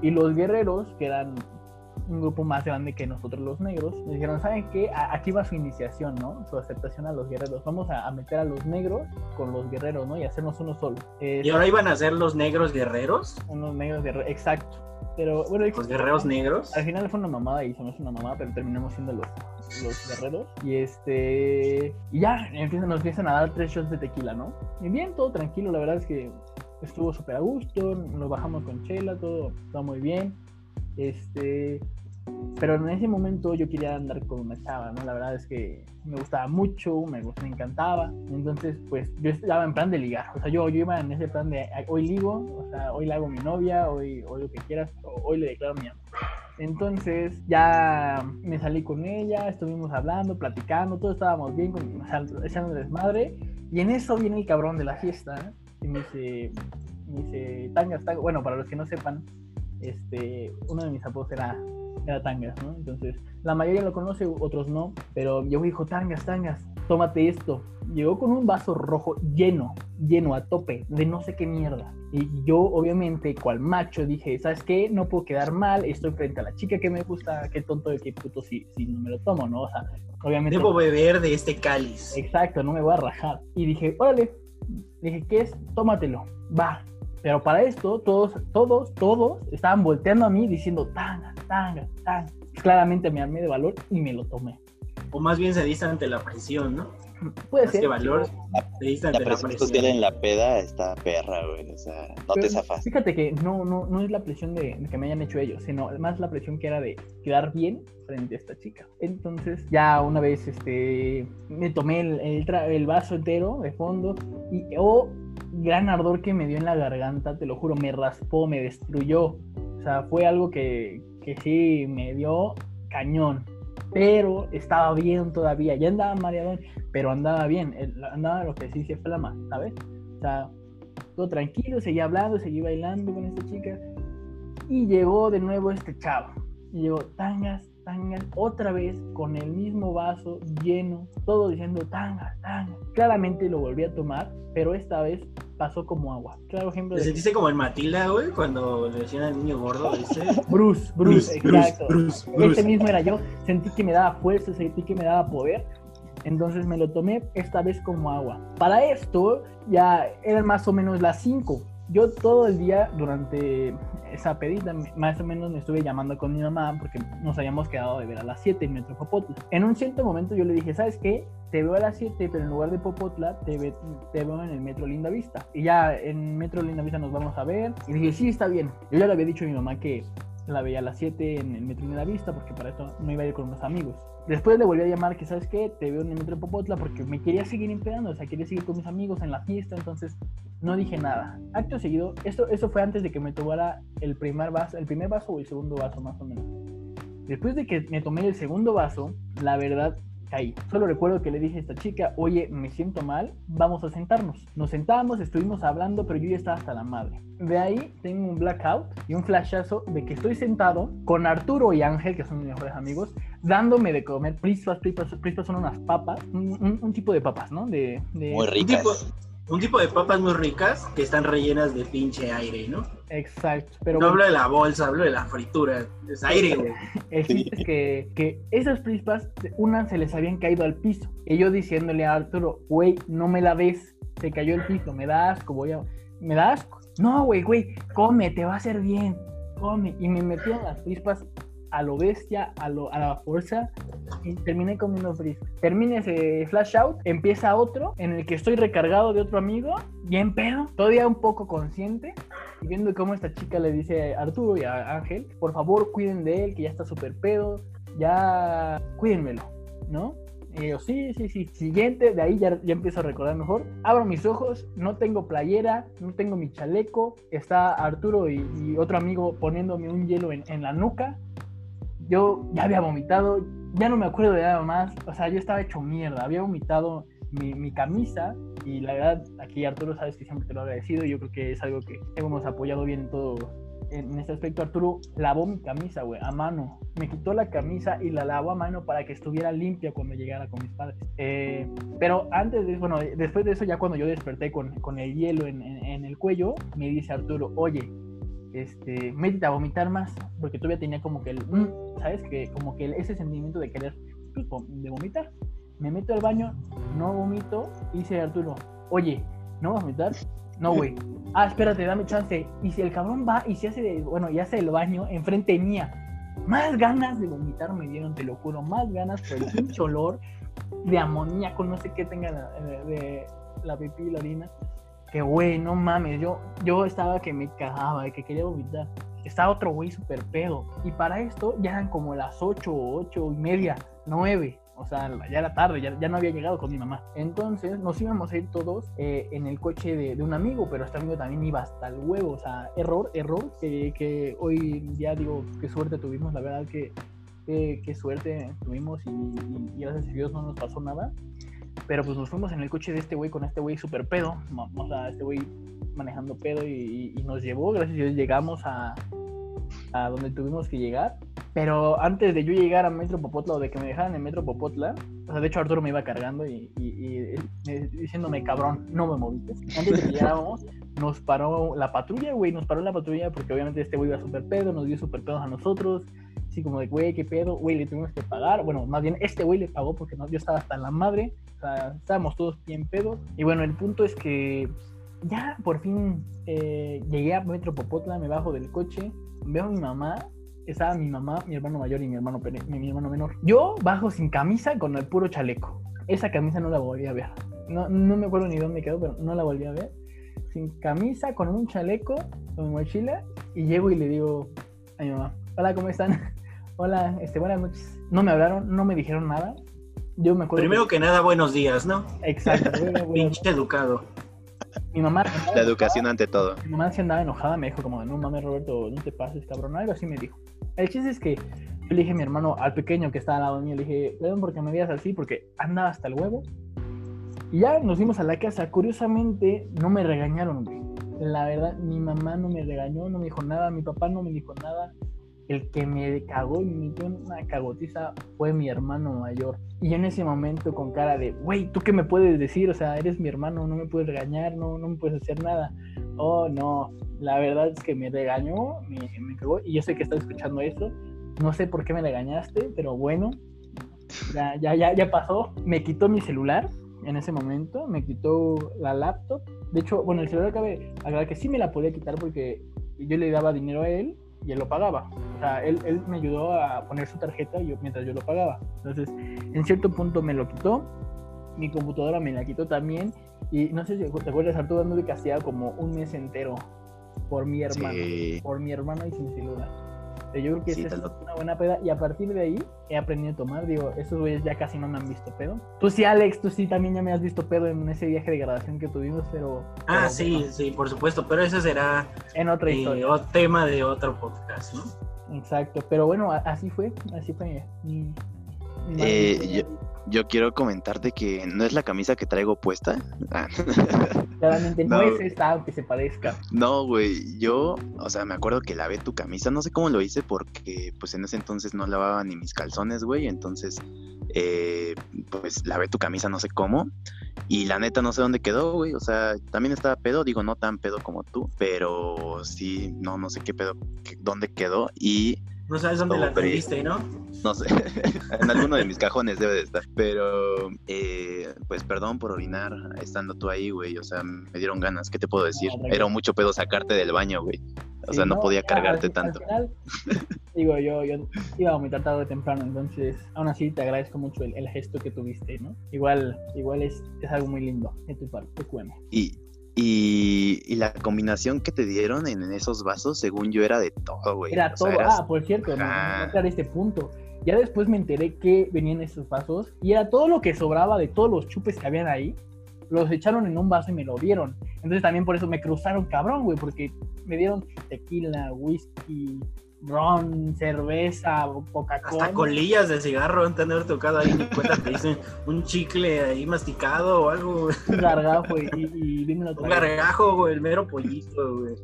y los guerreros, que eran un grupo más grande que nosotros los negros, nos dijeron, ¿saben qué? Aquí va su iniciación, ¿no? Su aceptación a los guerreros. Vamos a, meter a los negros con los guerreros, ¿no? Y hacernos uno solo. ¿Y ahora iban a ser los negros guerreros? Unos negros guerreros, exacto. Pero bueno, los guerreros negros. Al final fue una mamada y somos una mamada, pero terminamos siendo los, los guerreros. Y este. Y ya empiezan, nos empiezan a dar tres shots de tequila, ¿no? Y bien, todo tranquilo, la verdad es que estuvo súper a gusto, nos bajamos con chela, todo, todo muy bien. Este, pero en ese momento yo quería andar con una chava, ¿no? La verdad es que me gustaba mucho, me, me encantaba. Entonces, pues yo estaba en plan de ligar. O sea, yo, yo iba en ese plan de hoy ligo, o sea, hoy le hago mi novia, hoy, hoy lo que quieras, hoy le declaro mi amor. Entonces ya me salí con ella, estuvimos hablando, platicando, todos estábamos bien, con, o sea, echando desmadre. Y en eso viene el cabrón de la fiesta y me dice, me dice, tangas, tangas. Bueno, para los que no sepan, este, uno de mis apodos era, era Tangas, ¿no? Entonces, la mayoría lo conoce, otros no, pero yo dijo, Tangas, Tangas, tómate esto. Llegó con un vaso rojo lleno, lleno a tope, de no sé qué mierda. Y yo, obviamente, cual macho, dije, ¿sabes qué? No puedo quedar mal, estoy frente a la chica que me gusta, qué tonto de qué puto si, si no me lo tomo, ¿no? O sea, obviamente... Debo beber de este cáliz. Exacto, no me voy a rajar. Y dije, órale, dije, ¿qué es? Tómatelo, va. Pero para esto, todos, todos, todos estaban volteando a mí diciendo, tanga, tanga, tanga. Claramente me armé de valor y me lo tomé. O más bien se dice ante la presión, ¿no? Puede ser. Que valor, la, la presión social en la peda está perra, güey. O sea, no te zafas. Fíjate que no, no, no es la presión de, que me hayan hecho ellos, sino más la presión que era de quedar bien frente a esta chica. Entonces, ya una vez este, me tomé el, el, vaso entero de fondo y, oh, gran ardor que me dio en la garganta, te lo juro, me raspó, me destruyó. O sea, fue algo que, que sí me dio cañón. Pero estaba bien todavía, ya andaba mareado, pero andaba bien, andaba lo que sí se flama, ¿sabes? O sea, todo tranquilo, seguía hablando, seguía bailando con esta chica. Y llegó de nuevo este chavo. Y llegó, tangas, tangas, otra vez con el mismo vaso lleno, todo diciendo tangas, tangas. Claramente lo volví a tomar, pero esta vez pasó como agua. Claro ejemplo. ¿Te sentiste como en Matilda, güey, cuando le decían al niño gordo, ¿viste? Bruce, Bruce, exacto. Bruce, Bruce, mismo era yo. Sentí que me daba fuerza, sentí que me daba poder. Entonces me lo tomé esta vez como agua. Para esto ya eran más o menos las 5 yo todo el día durante esa pedida, más o menos me estuve llamando con mi mamá porque nos habíamos quedado de ver a las 7 en Metro Popotla. En un cierto momento yo le dije, ¿sabes qué? Te veo a las 7, pero en lugar de Popotla, te, te veo en el Metro Linda Vista. Y ya en Metro Linda Vista nos vamos a ver. Y dije, sí, está bien. Yo ya le había dicho a mi mamá que la veía a las 7 en el Metro Linda Vista porque para esto no iba a ir con unos amigos. Después le volví a llamar que, ¿sabes qué? Te veo en el Metro Popotla porque me quería seguir empleando, o sea, quería seguir con mis amigos en la fiesta, entonces no dije nada. Acto seguido, esto, eso fue antes de que me tomara el primer vaso, el primer vaso o el segundo vaso más o menos. Después de que me tomé el segundo vaso, la verdad caí. Solo recuerdo que le dije a esta chica, oye, me siento mal, vamos a sentarnos. Nos sentamos, estuvimos hablando, pero yo ya estaba hasta la madre. De ahí tengo un blackout y un flashazo de que estoy sentado con Arturo y Ángel, que son mis mejores amigos, dándome de comer prispas, prispas, prispas son unas papas, un, tipo de papas, ¿no? De, Muy ricas un tipo de papas muy ricas que están rellenas de pinche aire, ¿no? Exacto. Pero no hablo de la bolsa, hablo de la fritura. Es aire, güey. El chiste es que, que esas prispas, una se les habían caído al piso. Y yo diciéndole a Arturo, güey, no me la ves. Se cayó el piso, me da asco, voy a. ¿Me da asco? No, güey, güey, come, te va a hacer bien. Come. Y me metieron las prispas a lo bestia, a, lo, a la fuerza, y terminé comiendo frisbee. Termina ese flash out, empieza otro en el que estoy recargado de otro amigo, bien pedo, todavía un poco consciente, viendo cómo esta chica le dice a Arturo y a Ángel, por favor cuiden de él, que ya está súper pedo, ya cuídenmelo, ¿no? Y yo, sí, sí, sí. Siguiente, de ahí ya, empiezo a recordar mejor. Abro mis ojos, no tengo playera, no tengo mi chaleco. Está Arturo y, otro amigo poniéndome un hielo en la nuca yo ya había vomitado, ya no me acuerdo de nada más, o sea, yo estaba hecho mierda, había vomitado mi, camisa y la verdad, aquí Arturo sabes que siempre te lo he agradecido, yo creo que es algo que hemos apoyado bien en todo. En este aspecto, Arturo lavó mi camisa, güey, a mano. Me quitó la camisa y la lavó a mano para que estuviera limpia cuando llegara con mis padres. Eh, pero antes de, bueno, después de eso, ya cuando yo desperté con, con el hielo en, en el cuello, me dice Arturo, oye, este, métete a vomitar más, porque todavía tenía como que el, mm, ¿sabes? Que como que ese sentimiento de querer, pues, de vomitar. Me meto al baño, no vomito, y dice Arturo, oye, ¿no vas a vomitar? No, güey. Ah, espérate, dame chance. Y si el cabrón va y se hace, bueno, y hace el baño enfrente mía, más ganas de vomitar me dieron, te lo juro, más ganas por el pinche de amoníaco, no sé qué tenga la, de, la pipí y la orina. Que güey, no mames, yo, yo estaba que me cagaba, que quería vomitar. Estaba otro güey súper pedo. Y para esto ya eran como las 8, 8 y media, 9 o sea, ya era tarde, ya, no había llegado con mi mamá. Entonces nos íbamos a ir todos eh, en el coche de, un amigo, pero este amigo también iba hasta el huevo, o sea, error, error, que, que hoy día digo, qué suerte tuvimos, la verdad que qué, suerte tuvimos y, gracias a Dios no nos pasó nada. Pero pues nos fuimos en el coche de este güey con este güey súper pedo, o sea, este güey manejando pedo y, y, nos llevó, gracias a Dios llegamos a, a donde tuvimos que llegar pero antes de yo llegar a Metro Popotla o de que me dejaran en Metro Popotla, o sea, de hecho Arturo me iba cargando y, diciéndome, cabrón, no me moviste. Antes de que llegáramos, nos paró la patrulla, güey, nos paró la patrulla porque obviamente este güey iba súper pedo, nos dio súper pedos a nosotros. Así como de, güey, qué pedo, güey, le tuvimos que pagar. Bueno, más bien este güey le pagó porque no, yo estaba hasta la madre. Estábamos todos bien pedos. Y bueno, el punto es que ya por fin eh, llegué a Metro Popotla, me bajo del coche, veo a mi mamá estaba mi mamá, mi hermano mayor y mi hermano, mi hermano menor. Yo bajo sin camisa con el puro chaleco. Esa camisa no la volví a ver. No, no me acuerdo ni dónde quedó, pero no la volví a ver. Sin camisa, con un chaleco, con mi mochila, y llego y le digo a mi mamá, hola, ¿cómo están? hola, este, buenas noches. No me hablaron, no me dijeron nada. Yo me acuerdo. Primero que, nada, buenos días, ¿no? Exacto. Pinche educado. Mi mamá. La educación ante todo. Mi mamá se andaba enojada, me dijo como, no mames, Roberto, no te pases, cabrón. Algo así me dijo. El chiste es que yo le dije a mi hermano, al pequeño que estaba al lado mío, le dije, perdón porque me veías así, porque andaba hasta el huevo. Y ya nos fuimos a la casa. Curiosamente, no me regañaron, güey. La verdad, mi mamá no me regañó, no me dijo nada, mi papá no me dijo nada. El que me cagó y me dio una cagotiza fue mi hermano mayor. Y en ese momento con cara de, güey, ¿tú qué me puedes decir? O sea, eres mi hermano, no me puedes regañar, no, no me puedes hacer nada. Oh, no, la verdad es que me regañó, me, me cagó, y yo sé que estás escuchando esto, no sé por qué me regañaste, pero bueno, ya, ya, ya, ya pasó, me quitó mi celular en ese momento, me quitó la laptop, de hecho, bueno, el celular cabe aclarar que sí me la podía quitar porque yo le daba dinero a él y él lo pagaba. O sea, él, él me ayudó a poner su tarjeta yo, mientras yo lo pagaba. Entonces, en cierto punto me lo quitó, mi computadora me la quitó también, y no sé si te acuerdas, Arturo, de castigado como un mes entero por mi hermano, por mi hermano y sin celular. Yo creo que esa es una buena peda y a partir de ahí he aprendido a tomar. Digo, esos güeyes ya casi no me han visto pedo. Tú sí, Alex, tú sí también ya me has visto pedo en ese viaje de grabación que tuvimos, pero. Ah, sí, sí, por supuesto, pero ese será. En otra eh, historia. tema de otro podcast, ¿no? Exacto, pero bueno, así fue, así fue. eh, yo quiero comentarte que no es la camisa que traigo puesta. Ah. Claramente no, es esta, aunque se parezca. No, güey, yo, o sea, me acuerdo que lavé tu camisa, no sé cómo lo hice porque pues en ese entonces no lavaba ni mis calzones, güey, entonces eh, pues lavé tu camisa no sé cómo y la neta no sé dónde quedó, güey, o sea, también estaba pedo, digo, no tan pedo como tú, pero sí, no, no sé qué pedo, dónde quedó y no sabes dónde la perdiste, ¿no? No sé, en alguno de mis cajones debe de estar. Pero, eh, pues perdón por orinar estando tú ahí, güey. O sea, me dieron ganas. ¿Qué te puedo decir? Era mucho pedo sacarte del baño, güey. O sea, no, podía cargarte tanto. digo, yo, yo iba a vomitar tarde o temprano, entonces, aún así te agradezco mucho el, gesto que tuviste, ¿no? Igual, igual es, es algo muy lindo de tu parte, te Y, y, la combinación que te dieron en esos vasos, según yo, era de todo, güey. Era todo. Ah, por cierto, no, no, este punto. Ya después me enteré que venían esos vasos y era todo lo que sobraba de todos los chupes que habían ahí. Los echaron en un vaso y me lo dieron. Entonces también por eso me cruzaron cabrón, güey, porque me dieron tequila, whisky, ron, cerveza, Coca-Cola. Hasta colillas de cigarro han tener tocado ahí. cuenta que dicen un chicle ahí masticado o algo. Un gargajo y, y, Un gargajo, güey, el mero pollito, güey.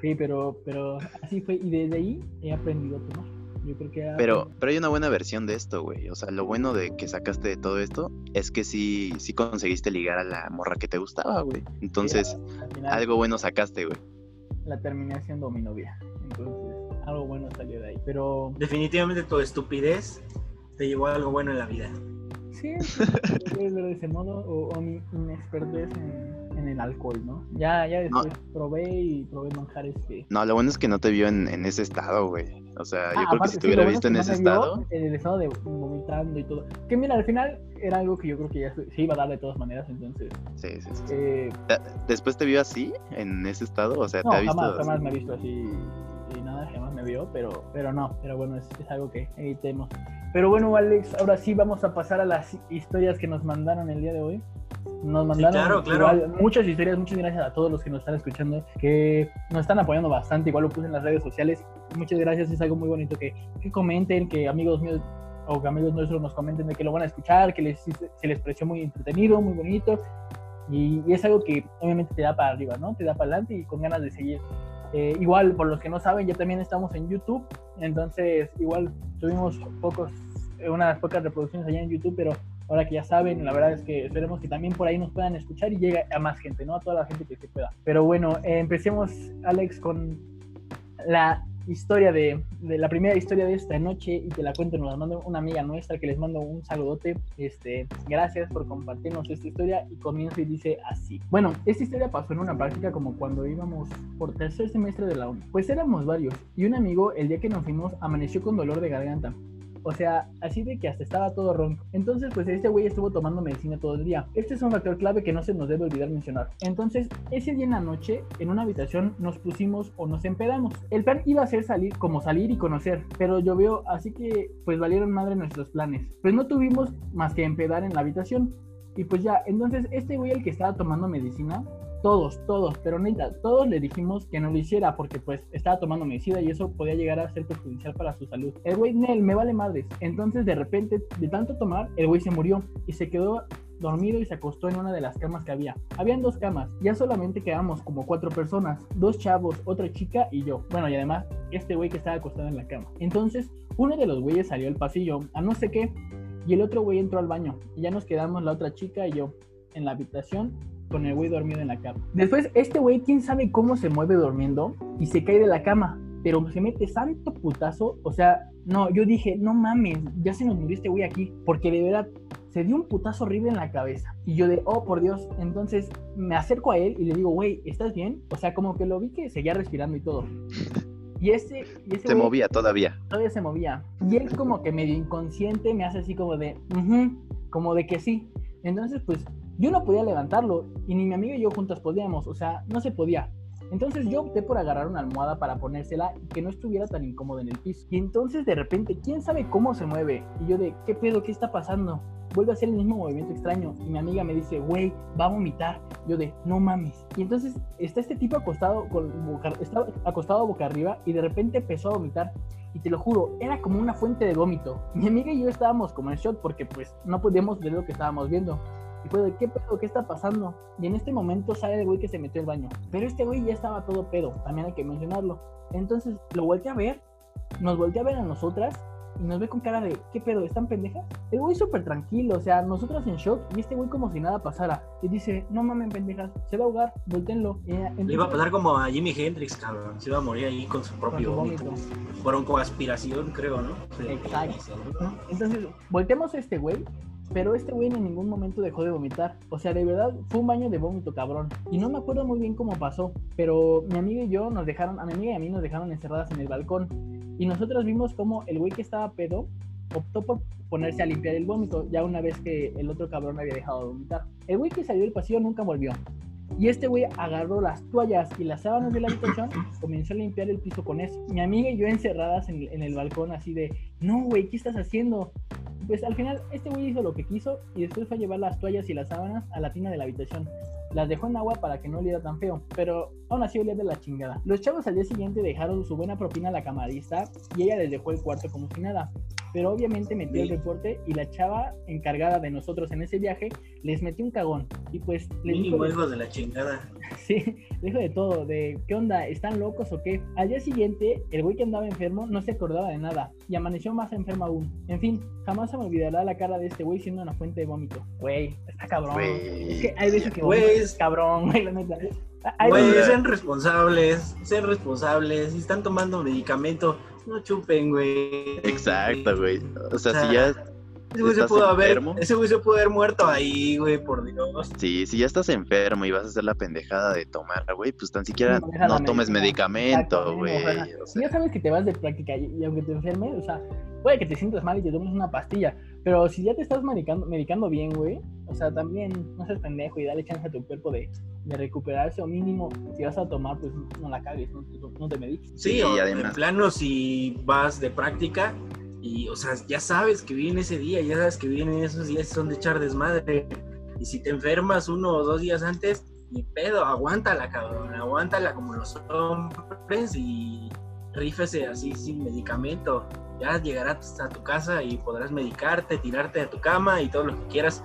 Sí, pero, pero así fue. Y desde ahí he aprendido a tomar. Yo creo que pero, pero hay una buena versión de esto, güey. O sea, lo bueno de que sacaste de todo esto es que sí, sí conseguiste ligar a la morra que te gustaba, güey. Entonces, algo bueno sacaste, güey. la terminé siendo mi novia. Entonces, algo bueno salió de ahí. Pero. Definitivamente tu estupidez te llevó a algo bueno en la vida. Sí, de ese modo, o, mi inexpertez en, en, el alcohol, ¿no? Ya, ya después probé y probé manjares que... No, lo bueno es que no te vio en, en ese estado, güey. O sea, yo ah, creo que si te hubiera visto en ese estado... En el estado de vomitando y todo. Que mira, al final era algo que yo creo que ya se iba a dar de todas maneras, entonces... Sí, sí, sí. Eh, ¿Después te vio así, en ese estado? O sea, ¿te ha visto jamás, jamás me ha visto así nada, jamás me vio, pero, pero no, pero bueno, es, es algo que evitemos. Pero bueno, Alex, ahora sí vamos a pasar a las historias que nos mandaron el día de hoy. Nos mandaron muchas historias, muchas gracias a todos los que nos están escuchando, que nos están apoyando bastante, igual lo puse en las redes sociales. Muchas gracias, es algo muy bonito que, que comenten, que amigos míos o que amigos nuestros nos comenten de que lo van a escuchar, que les, se les pareció muy entretenido, muy bonito. Y, y, es algo que obviamente te da para arriba, ¿no? Te da para adelante y con ganas de seguir. Eh, igual, por los que no saben, ya también estamos en YouTube, entonces igual tuvimos pocos, eh, unas pocas reproducciones allá en YouTube, pero ahora que ya saben, la verdad es que esperemos que también por ahí nos puedan escuchar y llegue a más gente, ¿no? A toda la gente que se pueda. Pero bueno, eh, empecemos, Alex, con la historia de, de, la primera historia de esta noche y te la cuento, nos la mando una amiga nuestra que les mando un saludote. Este, gracias por compartirnos esta historia y comienza y dice así. Bueno, esta historia pasó en una práctica como cuando íbamos por tercer semestre de la uni. Pues éramos varios y un amigo el día que nos fuimos amaneció con dolor de garganta. O sea, así de que hasta estaba todo ronco. Entonces, pues este güey estuvo tomando medicina todo el día. Este es un factor clave que no se nos debe olvidar mencionar. Entonces, ese día en la noche, en una habitación, nos pusimos o nos empedamos. El plan iba a ser salir, como salir y conocer, pero llovió, así que pues valieron madre nuestros planes. Pues no tuvimos más que empedar en la habitación. Y pues ya, entonces este güey el que estaba tomando medicina, todos, todos, pero neta, todos le dijimos que no lo hiciera porque pues estaba tomando medicina y eso podía llegar a ser perjudicial para su salud. El güey, Nel, me vale madres. Entonces de repente, de tanto tomar, el güey se murió y se quedó dormido y se acostó en una de las camas que había. Habían dos camas, ya solamente quedamos como cuatro personas, dos chavos, otra chica y yo. Bueno, y además este güey que estaba acostado en la cama. Entonces, uno de los güeyes salió al pasillo a no sé qué y el otro güey entró al baño y ya nos quedamos la otra chica y yo en la habitación con el güey dormido en la cama. Después, este güey, quién sabe cómo se mueve durmiendo y se cae de la cama, pero se mete santo putazo. O sea, no, yo dije, no mames, ya se nos murió este güey aquí, porque de verdad se dio un putazo horrible en la cabeza. Y yo de, oh, por Dios. Entonces me acerco a él y le digo, güey, ¿estás bien? O sea, como que lo vi que seguía respirando y todo. Y ese, y ese se movía todavía. Todavía se movía. Y él como que medio inconsciente me hace así como de, como de que sí. Entonces, pues yo no podía levantarlo y ni mi amigo y yo juntas podíamos, o sea, no se podía. Entonces yo opté por agarrar una almohada para ponérsela y que no estuviera tan incómodo en el piso. Y entonces de repente, ¿quién sabe cómo se mueve? Y yo de, ¿qué pedo? ¿Qué está pasando? Vuelve a hacer el mismo movimiento extraño y mi amiga me dice, güey, va a vomitar. Yo de, no mames. Y entonces está este tipo acostado, con boca, estaba acostado boca arriba y de repente empezó a vomitar. Y te lo juro, era como una fuente de vómito. Mi amiga y yo estábamos como en shock porque pues no podíamos ver lo que estábamos viendo. Y fue de, ¿qué pedo? ¿Qué está pasando? Y en este momento sale el güey que se metió al baño. Pero este güey ya estaba todo pedo, también hay que mencionarlo. Entonces lo volteé a ver, nos volteé a ver a nosotras y nos ve con cara de, ¿qué pedo? ¿Están pendejas? El güey súper tranquilo, o sea, nosotros en shock y este güey como si nada pasara. Y dice, no mames, pendejas, se va a ahogar, volteenlo. Le iba a pasar como a Jimi Hendrix, cabrón. Se iba a morir ahí con su propio vómito. Broncoaspiración, creo, ¿no? Exacto. Entonces, volteamos a este güey pero este güey en ningún momento dejó de vomitar. O sea, de verdad fue un baño de vómito, cabrón. Y no me acuerdo muy bien cómo pasó. Pero mi amiga y yo nos dejaron, a mi amiga y a mí nos dejaron encerradas en el balcón. Y nosotros vimos cómo el güey que estaba pedo optó por ponerse a limpiar el vómito, ya una vez que el otro cabrón había dejado de vomitar. El güey que salió del pasillo nunca volvió. Y este güey agarró las toallas y las sábanas de la habitación comenzó a limpiar el piso con eso. Mi amiga y yo encerradas en, en el balcón así de, no, güey, ¿qué estás haciendo? Pues al final este güey hizo lo que quiso y después fue a llevar las toallas y las sábanas a la tina de la habitación. Las dejó en agua para que no oliera tan feo, pero aún así olía de la chingada. Los chavos al día siguiente dejaron su buena propina a la camarista y ella les dejó el cuarto como si nada. Pero obviamente metió el reporte y la chava encargada de nosotros en ese viaje les metí un cagón. Y pues les Mínimo hijos de la chingada. Sí, dijo de todo, de qué onda, ¿están locos o qué? Al día siguiente, el güey que andaba enfermo no se acordaba de nada y amaneció más enfermo aún. En fin, jamás se me olvidará la cara de este güey siendo una fuente de vómito. Güey, está cabrón. Güey, es que hay veces que Güey, es- cabrón, güey, la neta. Güey, sean responsables, sean responsables. Si están tomando medicamento, no chupen, güey. Exacto, güey. O sea, O sea, si ya, Ese güey se ¿Estás pudo haber, ese güey se pudo haber muerto ahí, güey, por Dios. sí, si ya estás enfermo y vas a hacer la pendejada de tomar, güey, pues tan siquiera No no tomes medicamento, güey. o sea, ya sabes que te vas de práctica y, y aunque te enfermes, o sea, puede que te sientas mal y te tomes una pastilla, pero si ya te estás medicando, medicando bien, güey, o sea, también no seas pendejo y dale chance a tu cuerpo de, de recuperarse o mínimo, si vas a tomar, pues no la cagues, no, te- no te mediques. Sí, Sí, o además. de plano si vas de práctica y, o sea, ya sabes que viene ese día, ya sabes que vienen esos días son de echar desmadre. Y si te enfermas uno o dos días antes, ni pedo, aguántala, cabrón, aguántala como los hombres y rífese así sin medicamento. Ya llegarás a tu casa y podrás medicarte, tirarte a tu cama y todo lo que quieras.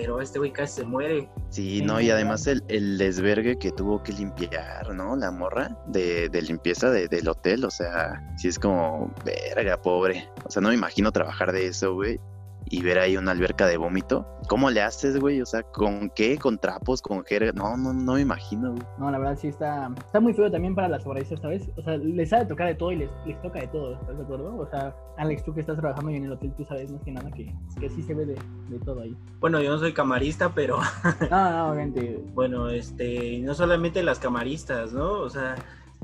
Pero este güey casi se muere. sí, no, y además el, el desvergue que tuvo que limpiar, ¿no? La morra de, de limpieza de- del hotel, o sea, sí es como, verga, pobre. O sea, no me imagino trabajar de eso, güey. Y ver ahí una alberca de vómito. ¿Cómo le haces, güey? O sea, ¿con qué? ¿Con trapos? ¿Con jerga? No, no, no me imagino, güey. No, la verdad sí está, está muy feo también para las sobrevistas, ¿sabes? O sea, les sabe tocar de todo y les, les toca de todo, ¿estás de acuerdo? O sea, Alex, tú que estás trabajando en el hotel, tú sabes más que nada que, que sí se ve de, de todo ahí. Bueno, yo no soy camarista, pero No, no, obviamente, Bueno, este, no solamente las camaristas, ¿no? O sea,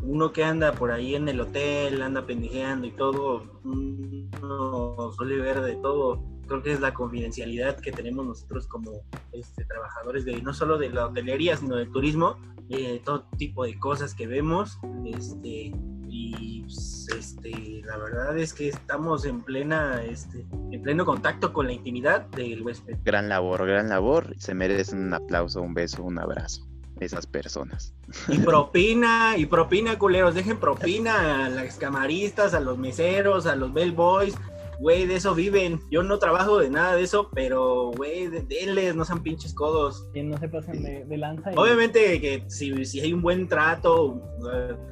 uno que anda por ahí en el hotel, anda pendejeando y todo, uno suele ver de todo. Creo que es la confidencialidad que tenemos nosotros como este, trabajadores de no solo de la hotelería, sino del turismo, eh, todo tipo de cosas que vemos, este, y pues, este, la verdad es que estamos en plena, este, en pleno contacto con la intimidad del huésped. Gran labor, gran labor. Se merecen un aplauso, un beso, un abrazo. Esas personas. Y propina, y propina, culeros. Dejen propina a las camaristas, a los meseros, a los bellboys. Güey, de eso viven. Yo no trabajo de nada de eso, pero, güey, de- denles, no sean pinches codos. que no se pasen de, de lanza. y- Obviamente que si, si hay un buen trato,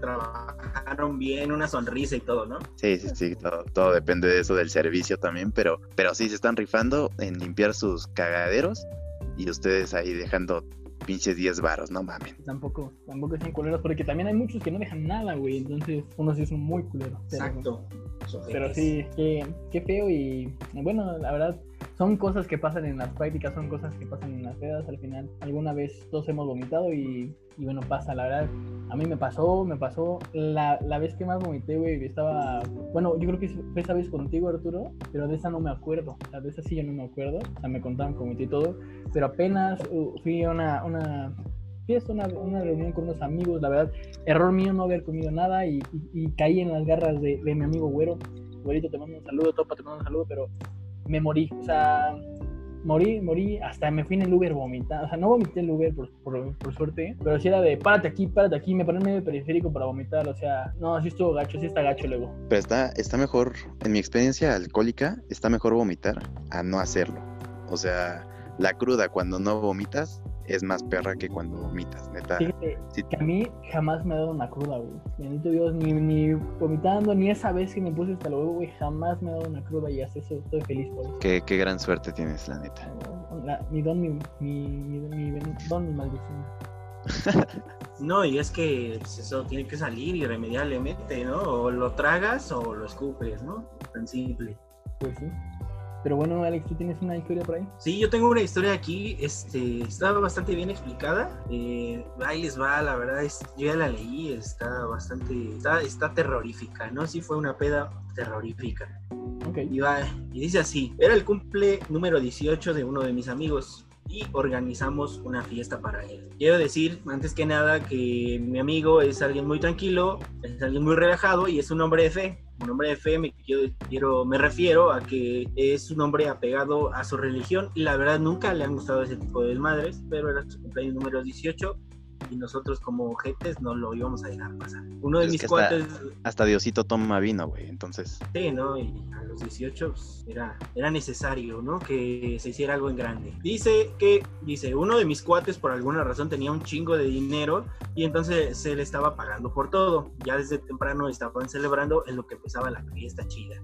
trabajaron bien, una sonrisa y todo, ¿no? Sí, sí, sí, todo, todo depende de eso del servicio también, pero, pero sí se están rifando en limpiar sus cagaderos y ustedes ahí dejando pinches 10 varos, no mamen. Tampoco, tampoco sean culeros, porque también hay muchos que no dejan nada, güey. Entonces, uno sí es un muy culero. Pero- Exacto. Pero sí, qué, qué feo y bueno, la verdad, son cosas que pasan en las prácticas, son cosas que pasan en las pedas. Al final, alguna vez todos hemos vomitado y, y bueno, pasa, la verdad. A mí me pasó, me pasó. La, la vez que más vomité, güey, estaba. Bueno, yo creo que fue esa vez contigo, Arturo, pero de esa no me acuerdo. O sea, de esa sí yo no me acuerdo. O sea, me contaban cómo y todo. Pero apenas uh, fui a una, una fiesta, una, una reunión con unos amigos. La verdad, error mío no haber comido nada y, y- y caí en las garras de, de mi amigo Güero. Güerito, te mando un saludo, Topa, te mando un saludo, pero me morí. O sea, morí, morí, hasta me fui en el Uber vomitando. O sea, no vomité el Uber por, por, por suerte, pero sí era de párate aquí, párate aquí, me paré en medio periférico para vomitar. O sea, no, sí estuvo gacho, sí está gacho luego. Pero está, está mejor, en mi experiencia alcohólica, está mejor vomitar a no hacerlo. O sea, la cruda cuando no vomitas es más perra que cuando vomitas, neta. Fíjate Sí. que a mí jamás me ha dado una cruda, güey. Bendito Dios, ni, ni vomitando, ni esa vez que me puse hasta luego, güey, jamás me ha dado una cruda y hasta eso estoy feliz por eso. Qué, qué gran suerte tienes, la neta. La- mi don, mi, mi, mi, mi don, mi maldición. No, y es que pues, eso tiene que salir irremediablemente, ¿no? O lo tragas o lo escupes, ¿no? Tan simple. Pues sí. Pero bueno, Alex, ¿tú tienes una historia por ahí? Sí, yo tengo una historia aquí, este, está bastante bien explicada. Eh, ahí les va, la verdad, es, yo ya la leí, está bastante, está, está terrorífica, ¿no? Sí fue una peda terrorífica. Y, va, y dice así, era el cumple número 18 de uno de mis amigos y organizamos una fiesta para él. Quiero decir, antes que nada, que mi amigo es alguien muy tranquilo, es alguien muy relajado y es un hombre de fe. Un hombre de fe me, quiero, me refiero a que es un hombre apegado a su religión y la verdad nunca le han gustado ese tipo de desmadres, pero era su cumpleaños número 18 y nosotros como ojetes no lo íbamos a dejar pasar. Uno de Es mis hasta- cuates, Hasta Diosito toma vino, güey. Entonces, sí, ¿no? Y a los 18 pues, era, era necesario, ¿no? Que se hiciera algo en grande. Dice que, dice, uno de mis cuates por alguna razón tenía un chingo de dinero y entonces se le estaba pagando por todo. Ya desde temprano estaban celebrando en lo que empezaba la fiesta chida.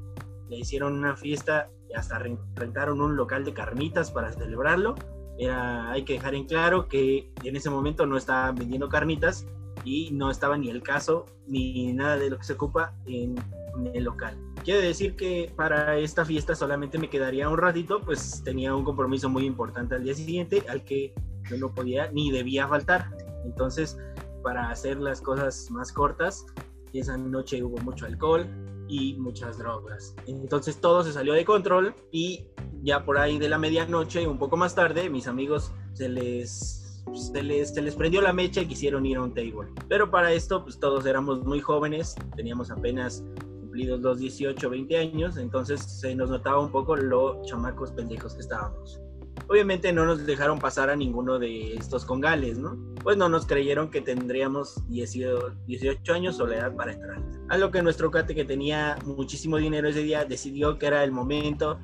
Le hicieron una fiesta y hasta re- rentaron un local de carnitas para celebrarlo. Era, hay que dejar en claro que en ese momento no estaban vendiendo carnitas y no estaba ni el caso ni nada de lo que se ocupa en, en el local. Quiere decir que para esta fiesta solamente me quedaría un ratito, pues tenía un compromiso muy importante al día siguiente al que yo no podía ni debía faltar. Entonces, para hacer las cosas más cortas, esa noche hubo mucho alcohol y muchas drogas. Entonces todo se salió de control y ya por ahí de la medianoche, un poco más tarde, mis amigos se les, se les, prendió la mecha y quisieron ir a un table. Pero para esto, pues todos éramos muy jóvenes, teníamos apenas cumplidos los 18, 20 años, entonces se nos notaba un poco lo chamacos pendejos que estábamos. Obviamente no nos dejaron pasar a ninguno de estos congales, ¿no? Pues no nos creyeron que tendríamos 18 18 años o la edad para entrar. A lo que nuestro cate que tenía muchísimo dinero ese día decidió que era el momento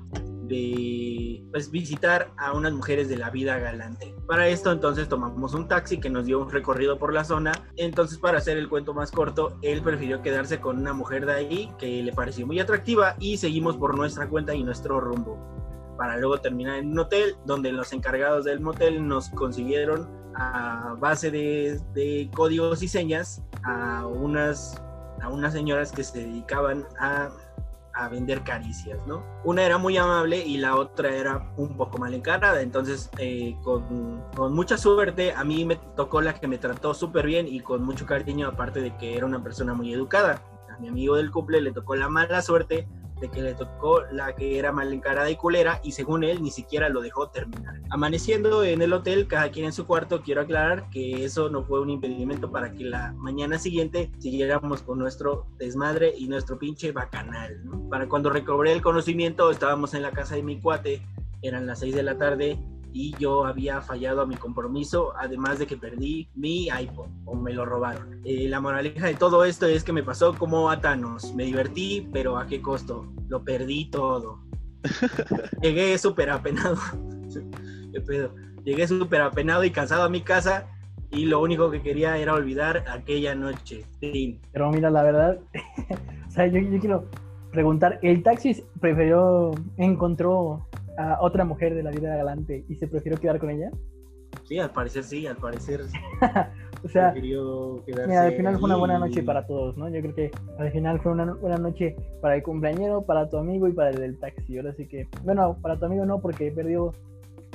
de pues, visitar a unas mujeres de la vida galante. Para esto entonces tomamos un taxi que nos dio un recorrido por la zona. Entonces para hacer el cuento más corto, él prefirió quedarse con una mujer de ahí que le pareció muy atractiva y seguimos por nuestra cuenta y nuestro rumbo. Para luego terminar en un hotel donde los encargados del motel nos consiguieron a base de, de códigos y señas a unas, a unas señoras que se dedicaban a a vender caricias, ¿no? Una era muy amable y la otra era un poco mal encarada, entonces eh, con, con, mucha suerte a mí me tocó la que me trató súper bien y con mucho cariño, aparte de que era una persona muy educada. A mi amigo del cumple le tocó la mala suerte de que le tocó la que era mal encarada y culera y según él ni siquiera lo dejó terminar. Amaneciendo en el hotel, cada quien en su cuarto, quiero aclarar que eso no fue un impedimento para que la mañana siguiente siguiéramos con nuestro desmadre y nuestro pinche bacanal. ¿no? Para cuando recobré el conocimiento estábamos en la casa de mi cuate, eran las 6 de la tarde y yo había fallado a mi compromiso, además de que perdí mi iPhone o me lo robaron. Eh, la moraleja de todo esto es que me pasó como a Thanos. Me divertí, pero ¿a qué costo? Lo perdí todo. Llegué súper apenado. ¿Qué pedo? Llegué súper apenado y cansado a mi casa y lo único que quería era olvidar aquella noche. Sí. Pero mira, la verdad, o sea, yo, yo quiero preguntar, ¿el taxi prefirió, encontró a otra mujer de la vida galante y se prefirió quedar con ella? Sí, al parecer sí, al parecer. o sea, prefirió quedarse mira, al final fue una buena noche para todos, ¿no? Yo creo que al final fue una buena noche para el cumpleañero, para tu amigo y para el del taxi. Ahora sí que, bueno, para tu amigo no, porque perdió,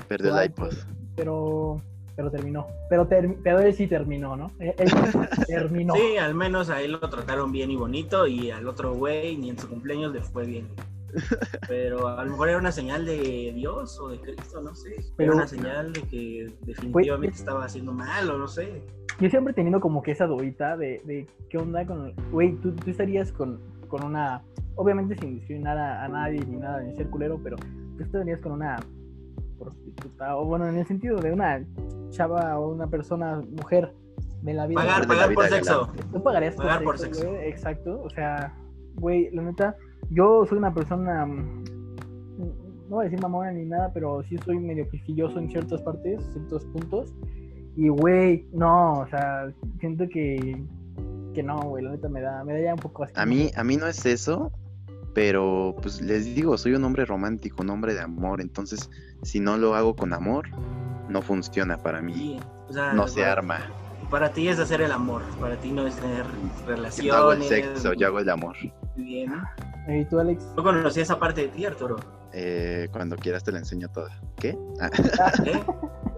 perdió el iPod. pero pero terminó. Pero, ter- pero él sí terminó, ¿no? Él, él terminó. Sí, al menos a él lo trataron bien y bonito y al otro güey ni en su cumpleaños le fue bien. Pero a lo mejor era una señal de Dios o de Cristo, no sé. Pero- era una señal de que definitivamente estaba haciendo mal o no sé. Yo siempre he tenido como que esa dudita de, de qué onda con. Güey, tú, tú estarías con, con una. Obviamente sin discriminar a, a nadie ni nada, ni ser culero, pero tú estarías con una prostituta, o bueno, en el sentido de una chava o una persona, mujer de la vida. Pagar, de pagar por sexo. Tú pagarías por Pagar por sexo, sexo. güey, Exacto. O sea, güey, la neta, yo soy una persona. mm, No voy a decir mamona ni nada, pero sí soy medio quisquilloso en ciertas partes, ciertos puntos. Y, güey, no, o sea, siento que. Que no, güey, la neta me da, me da ya un poco así. A mí, a mí no es eso, pero pues les digo, soy un hombre romántico, un hombre de amor, entonces si no lo hago con amor, no funciona para mí, Sí, o sea, no se para, arma. Para ti es hacer el amor, para ti no es tener Yo relaciones. no hago el sexo, yo hago el amor. Bien. ¿Y tú, Alex? No conocí esa parte de ti, Arturo. Eh, cuando quieras te la enseño toda. ¿Qué? Ah, ¿Qué?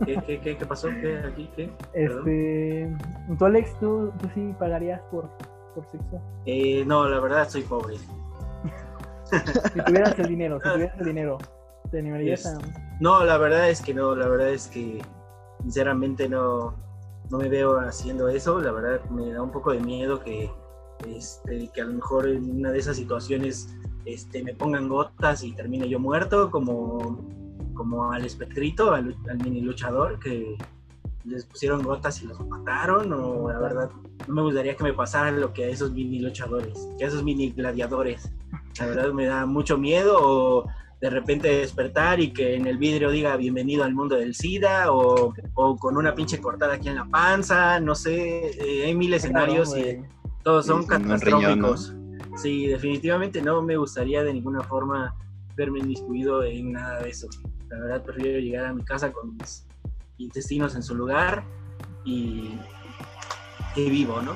¿Qué, qué, qué, qué pasó? ¿Qué, aquí? ¿Qué? Este. ¿Tú, Alex, tú, tú sí pagarías por, por sexo? Eh, no, la verdad soy pobre. Si tuvieras el dinero, si tuvieras el dinero, ¿te animarías a.? No, la verdad es que no, la verdad es que sinceramente no, no me veo haciendo eso, la verdad me da un poco de miedo que, este, que a lo mejor en una de esas situaciones este, me pongan gotas y termine yo muerto como, como al espectrito, al, al mini luchador que, les pusieron gotas y los mataron, o la verdad, no me gustaría que me pasara lo que a esos mini luchadores, que a esos mini gladiadores. La verdad me da mucho miedo, o de repente despertar y que en el vidrio diga bienvenido al mundo del SIDA, o, o con una pinche cortada aquí en la panza, no sé, eh, hay mil escenarios y todos son catastróficos. Sí, definitivamente no me gustaría de ninguna forma verme inmiscuido en nada de eso. La verdad prefiero llegar a mi casa con mis intestinos en su lugar y que vivo, ¿no?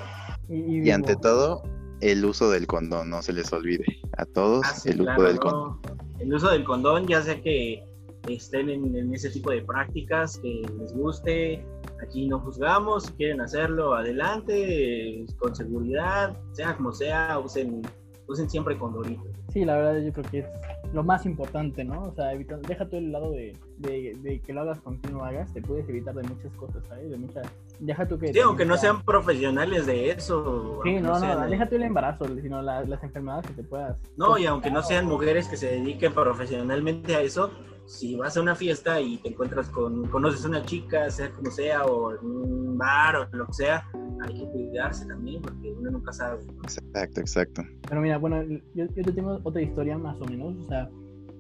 Y, ante todo, el uso del condón, no se les olvide. A todos, ah, el uso del condón. El uso del condón, ya sea que estén en, ese tipo de prácticas, que les guste, aquí no juzgamos, si quieren hacerlo, adelante, con seguridad, sea como sea, usen, usen siempre condorito. Sí, la verdad yo creo que es lo más importante, ¿no? O sea, evita, deja todo el lado de, de, que lo hagas con quien lo hagas, te puedes evitar de muchas cosas, ¿sabes? De muchas... Deja tú que... Sí, aunque no sean profesionales de eso. Sí, no, no, no deja tú el embarazo, sino las enfermedades que te puedas... No, y aunque no sean mujeres que se dediquen profesionalmente a eso, si vas a una fiesta y te encuentras con, conoces a una chica, sea como sea, o en un bar o lo que sea, hay que cuidarse también porque uno nunca sabe. Exacto, exacto. Pero mira, bueno, yo, yo te tengo otra historia más o menos, o sea,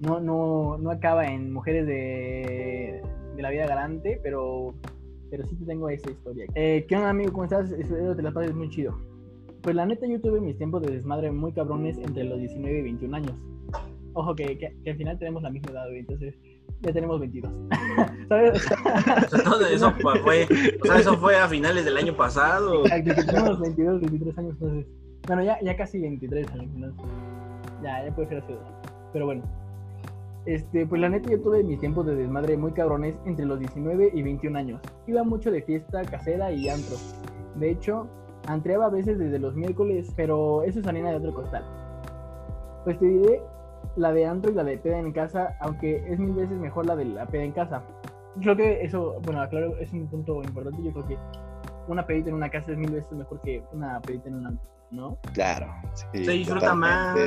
no, no, no acaba en mujeres de, de la vida galante, pero, pero sí te tengo esa historia. Eh, ¿Qué onda, amigo? ¿Cómo estás? Espero te la pases muy chido. Pues la neta, yo tuve mis tiempos de desmadre muy cabrones entre los 19 y 21 años. Ojo, que, que, al final tenemos la misma edad, entonces ya tenemos 22. ¿Sabes? Entonces, eso fue, o sea, eso fue a finales del año pasado. Exacto, tenemos 22, 23 años, entonces. Bueno, ya, ya casi 23 años. Ya, ya puede ser así. Pero bueno, este, pues la neta yo tuve mis tiempos de desmadre muy cabrones entre los 19 y 21 años. Iba mucho de fiesta casera y antro. De hecho, antreaba a veces desde los miércoles, pero eso es harina de otro costal. Pues te diré la de antro y la de peda en casa, aunque es mil veces mejor la de la peda en casa. Creo que eso, bueno, claro, es un punto importante. Yo creo que una pedita en una casa es mil veces mejor que una pedita en un antro, ¿no? Claro. Sí, Se disfruta más.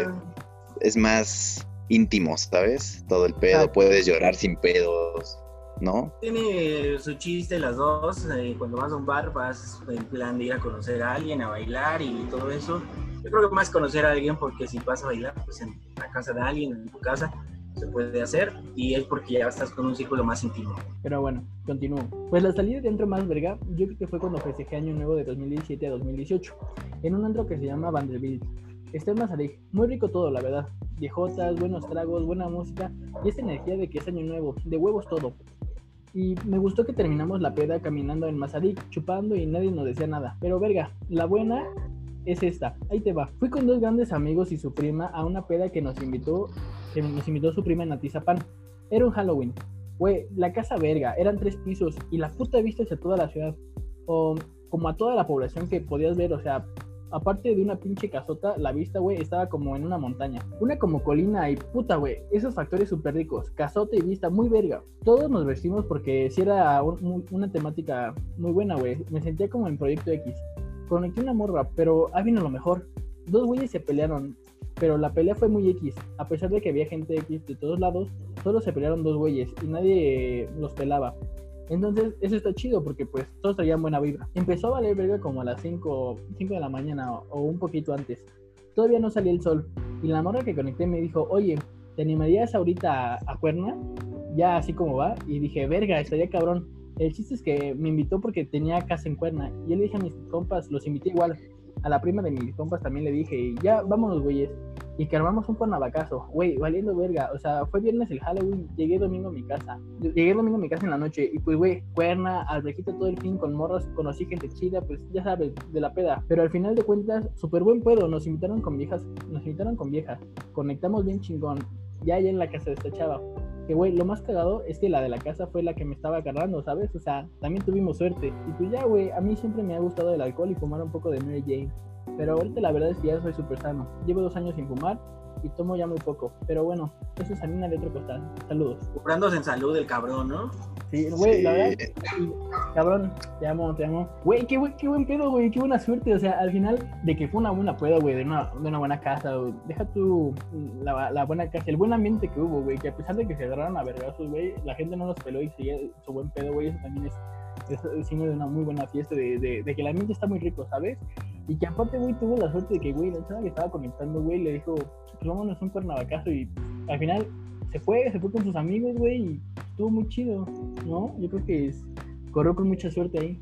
Es más íntimos, ¿sabes? Todo el pedo, puedes llorar sin pedos, ¿no? Tiene su chiste las dos, eh, cuando vas a un bar vas en plan de ir a conocer a alguien, a bailar y todo eso. Yo creo que más conocer a alguien porque si vas a bailar pues en la casa de alguien, en tu casa, se puede hacer y es porque ya estás con un círculo más íntimo. Pero bueno, continúo. Pues la salida de antro más verga, yo creo que fue cuando festejé Año Nuevo de 2017 a 2018, en un antro que se llama Vanderbilt. Está en Mazarik, muy rico todo, la verdad viejotas, buenos tragos, buena música y esa energía de que es año nuevo, de huevos todo. Y me gustó que terminamos la peda caminando en Mazarik, chupando y nadie nos decía nada. Pero verga, la buena es esta, ahí te va. Fui con dos grandes amigos y su prima a una peda que nos invitó, que nos invitó su prima en Atizapán. Era un Halloween. Fue la casa verga, eran tres pisos y la puta vista hacia toda la ciudad. O como a toda la población que podías ver, o sea, aparte de una pinche casota, la vista, güey, estaba como en una montaña. Una como colina y puta, güey, esos factores súper ricos. Casota y vista, muy verga. Todos nos vestimos porque si era una temática muy buena, güey. Me sentía como en Proyecto X. Conecté una morra, pero ahí vino lo mejor. Dos güeyes se pelearon, pero la pelea fue muy X. A pesar de que había gente X de todos lados, solo se pelearon dos güeyes y nadie los pelaba. Entonces, eso está chido porque pues todos traían buena vibra. Empezó a valer verga como a las 5, 5 de la mañana o, un poquito antes. Todavía no salía el sol. Y la morra que conecté me dijo, oye, ¿te animarías ahorita a, a Cuerna? Ya así como va. Y dije, verga, estaría cabrón. El chiste es que me invitó porque tenía casa en Cuerna. Y yo le dije a mis compas, los invité igual. A la prima de mis compas también le dije, ya vámonos, güeyes y que armamos un panavacazo, güey, valiendo verga, o sea, fue viernes el Halloween, llegué domingo a mi casa, llegué domingo a mi casa en la noche y pues, güey, cuerna, albrejita todo el fin con morras, conocí gente chida, pues ya sabes, de la peda, pero al final de cuentas, súper buen pedo, nos invitaron con viejas, nos invitaron con viejas, conectamos bien chingón, ya allá en la casa de esta chava, que güey, lo más cagado es que la de la casa fue la que me estaba agarrando, ¿sabes? O sea, también tuvimos suerte. Y pues ya, güey, a mí siempre me ha gustado el alcohol y fumar un poco de Mary Jane. Pero ahorita la verdad es que ya soy súper sano. Llevo dos años sin fumar y tomo ya muy poco. Pero bueno, eso es harina de otro costal. Saludos. Curándose en salud el cabrón, ¿no? Sí, güey, la verdad. cabrón, te amo, te amo. Güey, qué, qué buen pedo, güey, qué buena suerte. O sea, al final, de que fue una buena peda, güey, de una, de una buena casa, güey. Deja tu, la, la, buena casa, el buen ambiente que hubo, güey, que a pesar de que se agarraron a vergazos, güey, la gente no los peló y sigue su buen pedo, güey, eso también es es signo de una muy buena fiesta, de, que el ambiente está muy rico, ¿sabes? Y que aparte, güey, tuvo la suerte de que, güey, la chava que estaba conectando, güey, le dijo, pues vámonos un cuernavacazo y al final se fue, se fue con sus amigos, güey, y estuvo muy chido, ¿no? Yo creo que es, corrió con mucha suerte ahí.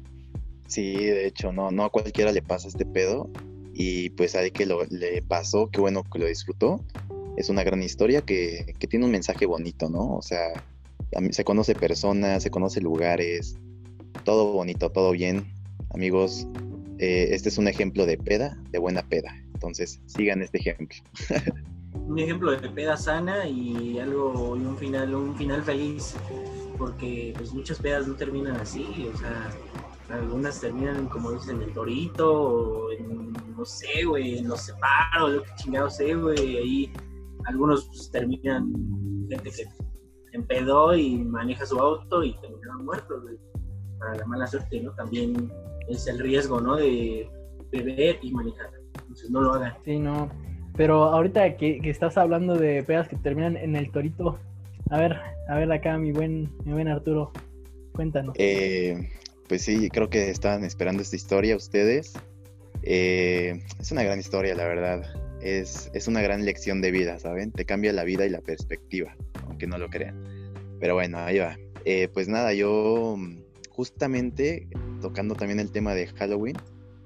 Sí, de hecho, no, no a cualquiera le pasa este pedo. Y pues a que lo, le pasó, qué bueno que lo disfrutó. Es una gran historia que, que tiene un mensaje bonito, ¿no? O sea, se conoce personas, se conoce lugares, todo bonito, todo bien. Amigos, eh, este es un ejemplo de peda, de buena peda. Entonces, sigan este ejemplo. un ejemplo de peda sana y algo y un final, un final feliz, porque pues muchas pedas no terminan así, o sea, algunas terminan como dicen en el torito o en no sé, güey, en los separos, lo que chingado sé, güey, ahí algunos pues, terminan gente que empedó y maneja su auto y terminaron muertos, güey, para la mala suerte, ¿no? También es el riesgo, ¿no? De beber y manejar, entonces no lo hagan. Sí, no, pero ahorita que, estás hablando de pedas que terminan en el torito, a ver, a ver acá mi buen, mi buen Arturo, cuéntanos. Eh, pues sí, creo que estaban esperando esta historia ustedes. Eh, es una gran historia, la verdad. Es, es, una gran lección de vida, ¿saben? Te cambia la vida y la perspectiva, aunque no lo crean. Pero bueno, ahí va. Eh, pues nada, yo justamente tocando también el tema de Halloween,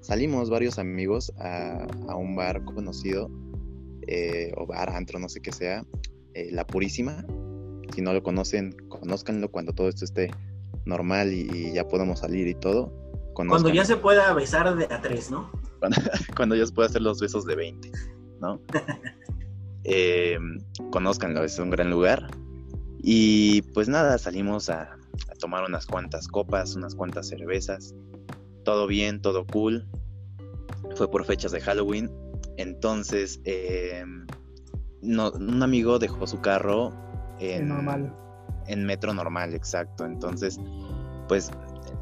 salimos varios amigos a, a un bar conocido eh, o bar, antro, no sé qué sea, eh, La Purísima. Si no lo conocen, conózcanlo cuando todo esto esté normal y, ya podamos salir y todo. Cuando ya se pueda besar de a tres, ¿no? Cuando, ya se pueda hacer los besos de 20, ¿no? eh, conózcanlo, es un gran lugar. Y pues nada, salimos a, a, tomar unas cuantas copas, unas cuantas cervezas. Todo bien, todo cool. Fue por fechas de Halloween. Entonces, eh, un amigo dejó su carro en, normal. en metro normal, exacto. Entonces, pues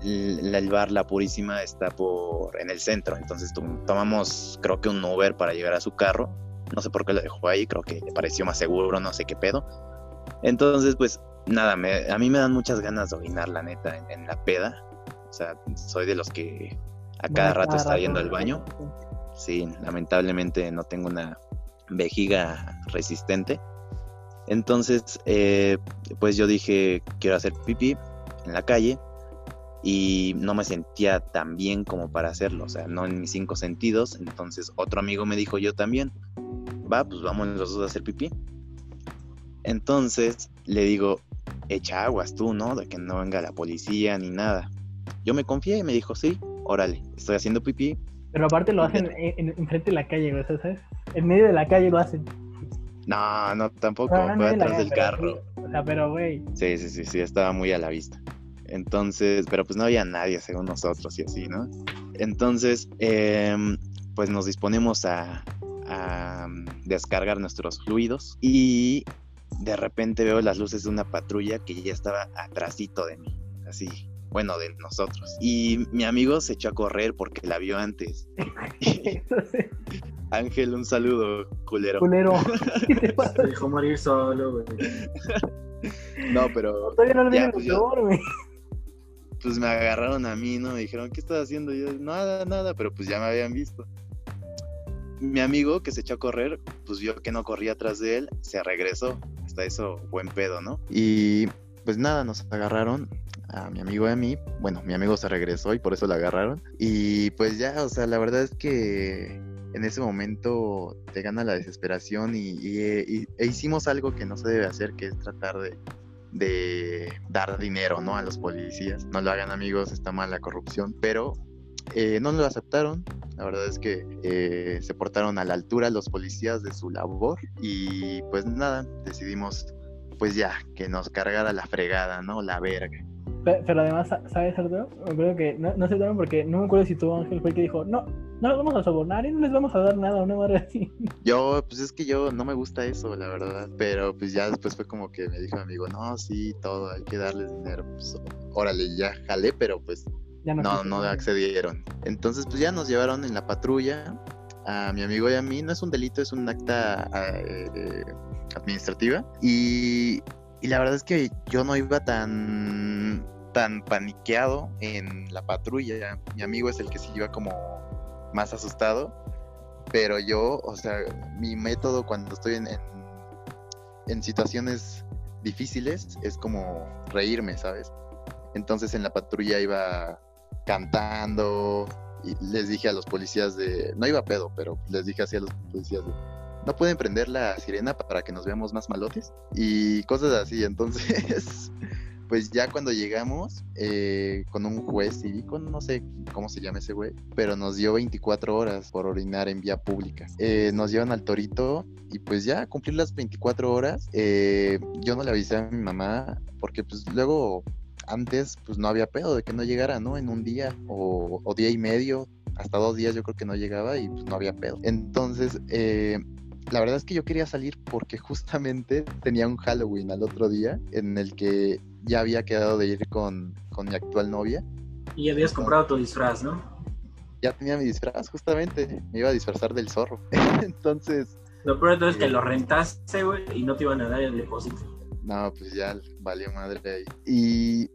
el, bar La Purísima está por en el centro. Entonces tomamos, creo que un Uber para llegar a su carro. No sé por qué lo dejó ahí, creo que le pareció más seguro, no sé qué pedo. Entonces, pues nada, a mí me dan muchas ganas de orinar, la neta, en, en la peda. O sea, soy de los que a cada rato está yendo al baño. Sí, lamentablemente no tengo una vejiga resistente. Entonces, eh, pues yo dije, quiero hacer pipí en la calle y no me sentía tan bien como para hacerlo, o sea, no en mis cinco sentidos. Entonces, otro amigo me dijo, yo también, va, pues vamos los dos a hacer pipí. Entonces, le digo, echa aguas tú, ¿no? De que no venga la policía ni nada. Yo me confié y me dijo, sí, órale, estoy haciendo pipí, pero aparte lo hacen en, enfrente de la calle, güey, ¿sabes? En medio de la calle lo hacen. No, no, tampoco, fue atrás del carro. o sea, pero, güey. Sí, sí, sí, sí, estaba muy a la vista. Entonces, pero pues no había nadie según nosotros y así, ¿no? Entonces, em, pues nos disponemos a, a descargar nuestros fluidos y de repente veo las luces de una patrulla que ya estaba atrásito de mí, así, bueno, de nosotros. Y mi amigo se echó a correr porque la vio antes. Ángel, un saludo, culero. Culero. Se dejó morir solo, güey. No, pero. todavía no le pues, güey. Pues me agarraron a mí, ¿no? Me dijeron, ¿qué estás haciendo? yo, nada, nada, pero pues ya me habían visto. Mi amigo que se echó a correr, pues vio que no corría atrás de él, se regresó. Eso, buen pedo, ¿no? Y pues nada, nos agarraron a mi amigo y a mí. Bueno, mi amigo se regresó y por eso la agarraron. Y pues ya, o sea, la verdad es que en ese momento te gana la desesperación y, e hicimos algo que no se debe hacer, que es tratar de, de dar dinero, ¿no? A los policías. No lo hagan amigos, está mal la corrupción, pero eh, no lo aceptaron. La verdad es que eh, se portaron a la altura los policías de su labor y pues nada, decidimos pues ya que nos cargara la fregada, ¿no? La verga. Pero, además, ¿sabes, Arturo? Creo que no, no aceptaron porque no me acuerdo si tu Ángel fue el que dijo, no, no los vamos a sobornar y no les vamos a dar nada, una madre así. Yo, pues es que yo no me gusta eso, la verdad. Pero pues ya después fue como que me dijo mi amigo, no, sí, todo, hay que darles dinero. Pues órale, ya jalé, pero pues no, no, accedieron. Entonces, pues ya nos llevaron en la patrulla a mi amigo y a mí. No es un delito, es un acta eh, administrativa. Y y la verdad es que yo no iba tan tan paniqueado en la patrulla. Mi amigo es el que sí iba como más asustado, pero yo, o sea, mi método cuando estoy en, en, situaciones difíciles es como reírme, ¿sabes? Entonces en la patrulla iba cantando y les dije a los policías de, no iba a pedo, pero les dije así a los policías de, no pueden prender la sirena para que nos veamos más malotes y cosas así. Entonces, pues ya cuando llegamos eh, con un juez cívico, no sé cómo se llama ese güey, pero nos dio 24 horas por orinar en vía pública. Eh, nos llevan al torito y pues ya cumplir las 24 horas, eh, yo no le avisé a mi mamá porque pues luego antes pues no había pedo de que no llegara, ¿no? En un día o, o día y medio, hasta dos días yo creo que no llegaba y pues no había pedo. Entonces, la verdad es que yo quería salir porque justamente tenía un Halloween al otro día en el que ya había quedado de ir con, mi actual novia. Y habías comprado tu disfraz, ¿no? Ya tenía mi disfraz, justamente. Me iba a disfrazar del zorro. Entonces. Lo peor es que lo rentaste, güey, y no te iban a dar el depósito. No, pues ya valió madre ahí. Y,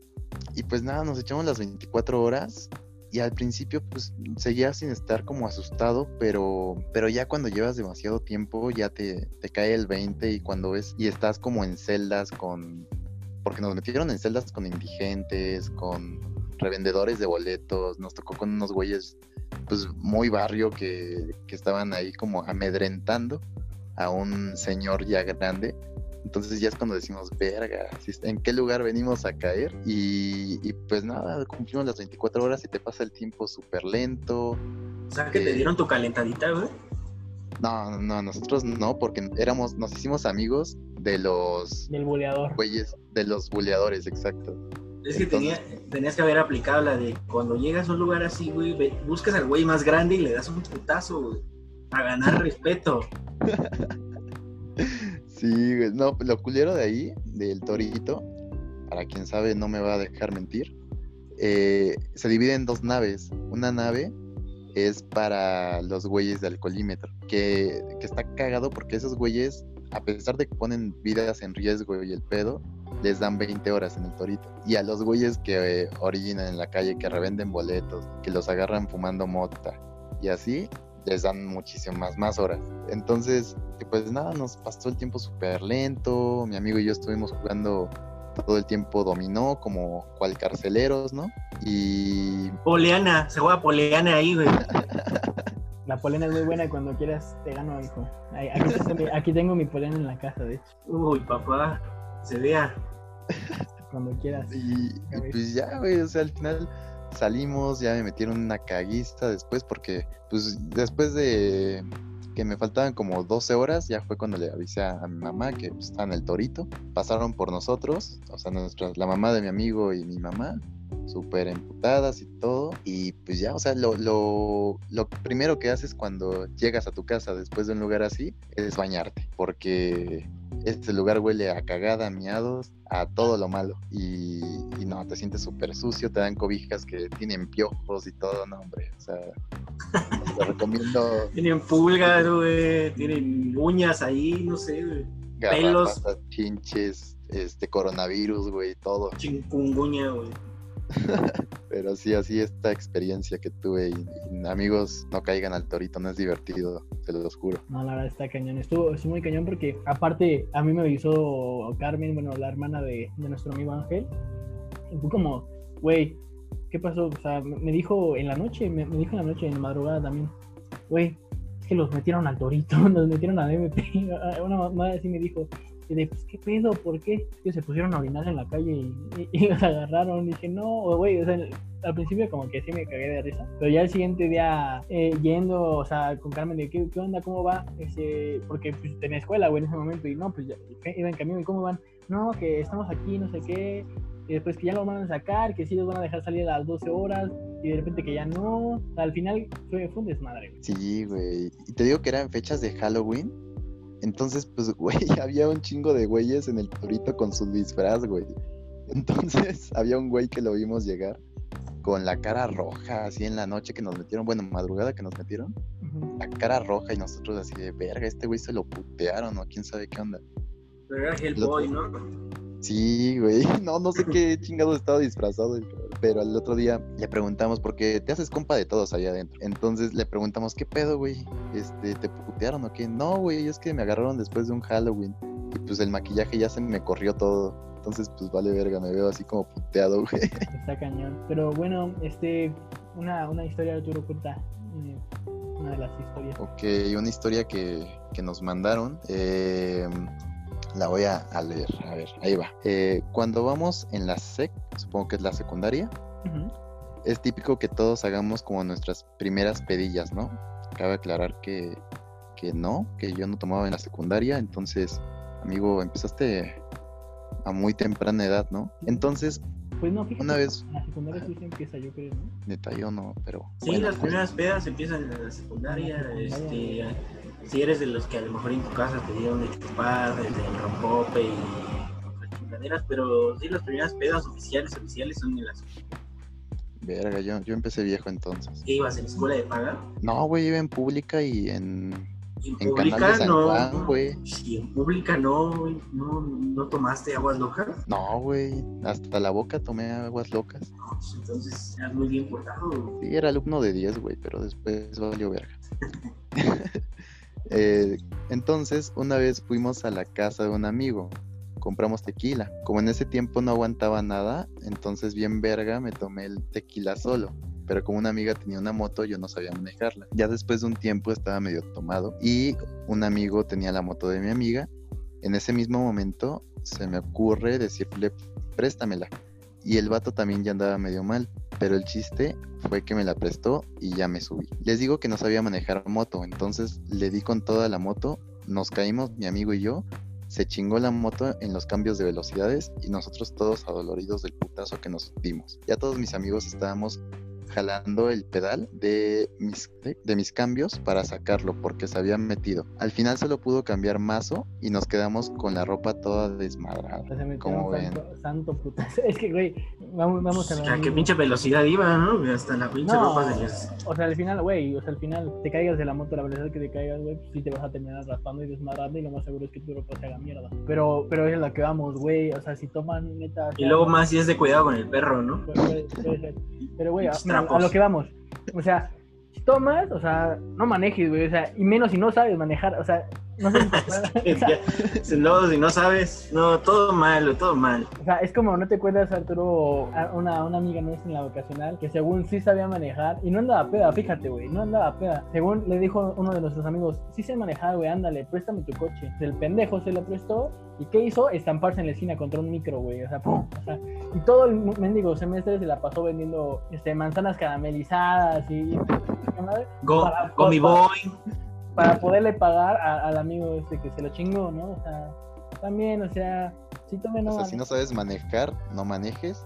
y pues nada, nos echamos las 24 horas y al principio pues seguía sin estar como asustado, pero, pero ya cuando llevas demasiado tiempo ya te, te cae el 20 y cuando ves y estás como en celdas con, porque nos metieron en celdas con indigentes, con revendedores de boletos, nos tocó con unos güeyes pues muy barrio que, que estaban ahí como amedrentando a un señor ya grande entonces ya es cuando decimos, verga, ¿en qué lugar venimos a caer? Y, pues nada, cumplimos las 24 horas y te pasa el tiempo súper lento. O sea, que te eh, dieron tu calentadita, güey. No, no, nosotros no, porque éramos, nos hicimos amigos de los... Del buleador. Güeyes, de los buleadores, exacto. Es que tenías que haber aplicado la de cuando llegas a un lugar así, güey, buscas al güey más grande y le das un putazo, güey, a ganar respeto. Sí, no, lo culero de ahí, del torito, para quien sabe no me va a dejar mentir, eh, se divide en dos naves. Una nave es para los güeyes de alcoholímetro, que, que está cagado porque esos güeyes, a pesar de que ponen vidas en riesgo y el pedo, les dan 20 horas en el torito. Y a los güeyes que eh, originan en la calle, que revenden boletos, que los agarran fumando mota y así, les dan muchísimas más horas. Entonces, pues nada, nos pasó el tiempo súper lento. Mi amigo y yo estuvimos jugando todo el tiempo dominó, como cual carceleros, ¿no? Y. Poleana, se juega Poleana ahí, güey. La polena es muy buena cuando quieras te gano, hijo. Aquí, aquí tengo mi polena en la casa, de hecho. Uy, papá, se vea. Cuando quieras. Y, y pues ya, güey, o sea, al final salimos, ya me metieron una caguista después porque pues después de que me faltaban como 12 horas, ya fue cuando le avisé a, mi mamá que pues, estaba en el torito. Pasaron por nosotros, o sea, nuestra, la mamá de mi amigo y mi mamá, súper emputadas y todo. Y pues ya, o sea, lo, lo, lo, primero que haces cuando llegas a tu casa después de un lugar así es bañarte, porque este lugar huele a cagada, a miados, a todo lo malo. Y, no, te sientes súper sucio, te dan cobijas que tienen piojos y todo, no, hombre. O sea, te recomiendo. Tienen pulgas, güey, tienen uñas ahí, no sé, güey. Pelos. Chinches, este, coronavirus, güey, todo. Chingunguña, güey. Pero sí, así esta experiencia que tuve. Y, amigos, no caigan al torito, no es divertido, se los juro. No, la verdad está cañón. Estuvo, estuvo muy cañón porque, aparte, a mí me avisó Carmen, bueno, la hermana de, nuestro amigo Ángel. Y fue como, güey, ¿qué pasó? O sea, me dijo en la noche, me, dijo en la noche, en la madrugada también, güey, es que los metieron al torito, nos metieron al MP. Una madre así me dijo, y de, pues, ¿qué pedo? ¿Por qué? que se pusieron a orinar en la calle y, los agarraron. Y dije, no, güey, o sea, al principio como que sí me cagué de risa. Pero ya el siguiente día, eh, yendo, o sea, con Carmen, de, ¿qué, qué onda? ¿Cómo va? Ese, porque pues, tenía escuela, güey, en ese momento. Y no, pues ya, iba en camino. ¿Y cómo van? No, que estamos aquí, no sé qué. Y después que ya lo van a sacar, que sí los van a dejar salir a las 12 horas. Y de repente que ya no. al final fue, fue un desmadre, güey. Sí, güey. Y te digo que eran fechas de Halloween entonces, pues, güey, había un chingo de güeyes en el torito con su disfraz, güey. Entonces, había un güey que lo vimos llegar con la cara roja, así en la noche que nos metieron, bueno, madrugada que nos metieron, la cara roja y nosotros así de verga, este güey se lo putearon o quién sabe qué onda. Pero era Hellboy, ¿no? Sí, güey. No, no sé qué chingado estaba disfrazado. Pero al otro día le preguntamos, porque te haces compa de todos allá adentro. Entonces le preguntamos, ¿qué pedo, güey? Este, ¿te putearon o qué? No, güey, es que me agarraron después de un Halloween. Y pues el maquillaje ya se me corrió todo. Entonces, pues vale verga, me veo así como puteado, güey. Está cañón. Pero bueno, este, una, una historia de Arturo cuenta. eh, Una de las historias. Ok, una historia que, que nos mandaron. eh, la voy a, a leer. A ver, ahí va. Eh, cuando vamos en la SEC, supongo que es la secundaria, es típico que todos hagamos como nuestras primeras pedillas, ¿no? Cabe aclarar que, que no, que yo no tomaba en la secundaria, entonces, amigo, empezaste a muy temprana edad, ¿no? Entonces, Pues no, fíjate. Una vez- En la secundaria sí se empieza, yo creo, ¿no? neta, yo no, pero... Sí, bueno, las pues, primeras pedas empiezan en la secundaria. En la secundaria. Este, si eres de los que a lo mejor en tu casa te dieron de chupar, desde el rompope y otras chingaderas, pero sí, las primeras pedas oficiales, oficiales son en las Verga, yo, yo empecé viejo entonces. que ibas en escuela de paga. No, güey, iba en pública y en... Y en, En pública no. Juan, güey. Y en pública no, güey, no, no tomaste aguas locas. No, güey, hasta la boca tomé aguas locas. No, pues, entonces eras muy bien portado. güey. Sí, era alumno de 10, güey, pero después valió verga. Eh, entonces, una vez fuimos a la casa de un amigo, compramos tequila. Como en ese tiempo no aguantaba nada, entonces bien verga me tomé el tequila solo. Pero como una amiga tenía una moto, yo no sabía manejarla. Ya después de un tiempo estaba medio tomado y un amigo tenía la moto de mi amiga. En ese mismo momento se me ocurre decirle, préstamela. Y el vato también ya andaba medio mal. Pero el chiste fue que me la prestó y ya me subí. Les digo que no sabía manejar moto, entonces le di con toda la moto, nos caímos mi amigo y yo, se chingó la moto en los cambios de velocidades y nosotros todos adoloridos del putazo que nos dimos. Ya todos mis amigos estábamos jalando el pedal de mis, de, de mis cambios para sacarlo porque se había metido. Al final solo pudo cambiar mazo y nos quedamos con la ropa toda desmadrada. Se Como ven. santo, santo puta. Es que, güey, vamos, vamos a sea, qué pinche velocidad iba, ¿no? Hasta la pinche No, ropa se les... o sea, al final, güey, o sea, al final te caigas de la moto, la velocidad que te caigas, güey, pues sí te vas a terminar raspando y desmadrando y lo más seguro es que tu ropa se haga mierda. Pero, pero es la que vamos, güey, o sea, si toman neta... Y luego más si es de cuidado con el perro, ¿no? Pero, güey, a, lo que vamos. O sea, si tomas, o sea, no manejes, güey, o sea, y menos si no sabes manejar, o sea, no sé si o, sea, no, si no sabes, no, todo mal, todo mal. o sea, es como, ¿no te acuerdas, Arturo, una, una amiga nuestra en la vocacional, que según sí sabía manejar, y no andaba peda, fíjate, güey, no andaba peda. Según le dijo uno de nuestros amigos, sí sé manejar, güey, ándale, préstame tu coche. El pendejo se lo prestó, ¿y qué hizo? Estamparse en la esquina contra un micro, güey, o sea, pum, o sea, y todo el mendigo semestre se la pasó vendiendo este, manzanas caramelizadas y... y- madre, Go, Para- go mi para- boy. Para poderle pagar a- al amigo este que se lo chingó, ¿no? O sea, también, o sea, si tomen O no, sea, si no sabes manejar, no manejes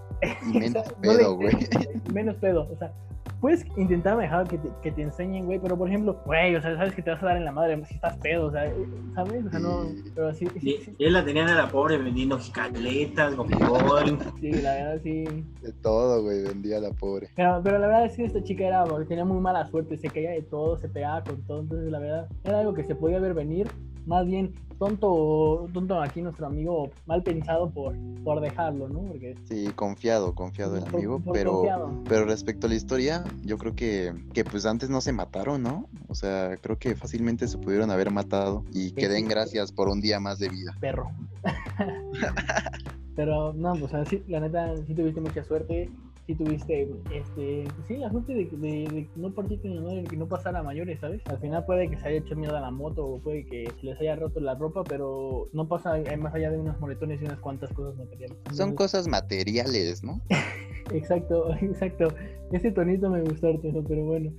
y menos no pedo, güey. menos pedo, o sea, puedes intentar manejar que te, que te enseñen, güey, pero por ejemplo, güey, o sea, sabes que te vas a dar en la madre si estás pedo, o sea, ¿sabes? O sea, no, pero sí, sí, él la tenían a la pobre vendiendo jicaletas, go mi boy. sí, la verdad sí. De todo, güey, vendía a la pobre. Pero, pero la verdad es que esta chica era, tenía muy mala suerte, se caía de todo, se pegaba con todo, entonces la verdad era algo que se podía ver venir, más bien tonto, tonto aquí nuestro amigo, mal pensado por, por dejarlo, ¿no? Porque Sí, confiado, confiado el por- amigo, por pero confiado. pero respecto a la historia, yo creo que, que pues antes no se mataron, ¿no? O sea, creo que fácilmente se pudieron haber matado y que den sí. gracias por un día más de vida. perro. Pero no, pues, o sea, sí, la neta, sí tuviste mucha suerte. Sí tuviste, este, sí, la suerte de, de, de no partirte en la madre, que no pasara a mayores, ¿sabes? Al final puede que se haya hecho mierda la moto o puede que se les haya roto la ropa, pero no pasa eh, más allá de unos moretones y unas cuantas cosas materiales. Son cosas materiales, ¿no? Exacto, exacto. Ese tonito me gustó, pero bueno.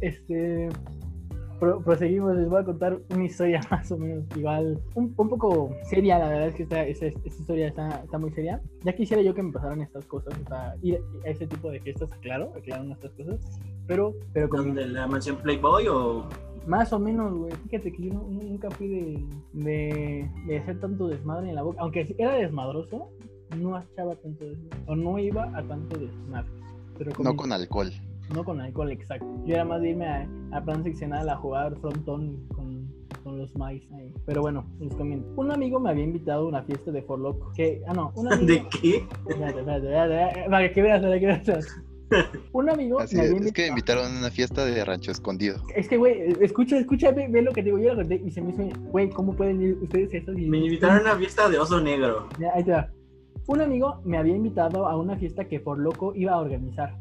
Este. Pro- proseguimos, les voy a contar una historia más o menos igual, un, un poco seria, la verdad es que esta, esta, esta historia está, está muy seria. Ya quisiera yo que me pasaran estas cosas, o sea, ir a ese tipo de fiestas, claro, aclararon estas cosas, pero, pero con ¿De la mansión Playboy o más o menos, güey. Fíjate que yo no- nunca fui de, de, de hacer tanto desmadre en la boca, aunque era desmadroso, no echaba tanto desmadre, o no iba a tanto desmadre. Pero con No mi- con alcohol. No con alcohol, exacto. Yo era más de irme a, a plan seccional a jugar frontón con, con los maíz. ahí. Pero bueno, les comento. Un amigo me había invitado a una fiesta de Forloco. Que, ah, no, un amigo. ¿De qué? Espérate, espérate, espérate, Para que veas, para que veas. Un amigo Así me es, había es que me invitado. invitaron a una fiesta de rancho escondido. Es que, güey, escucha, escucha, ve, ve lo que te digo. Yo lo conté y se me hizo, güey, ¿cómo pueden ir ustedes a? Y- Me invitaron a una fiesta de oso negro. Ya, Ahí te va. Un amigo me había invitado a una fiesta que por loco iba a organizar.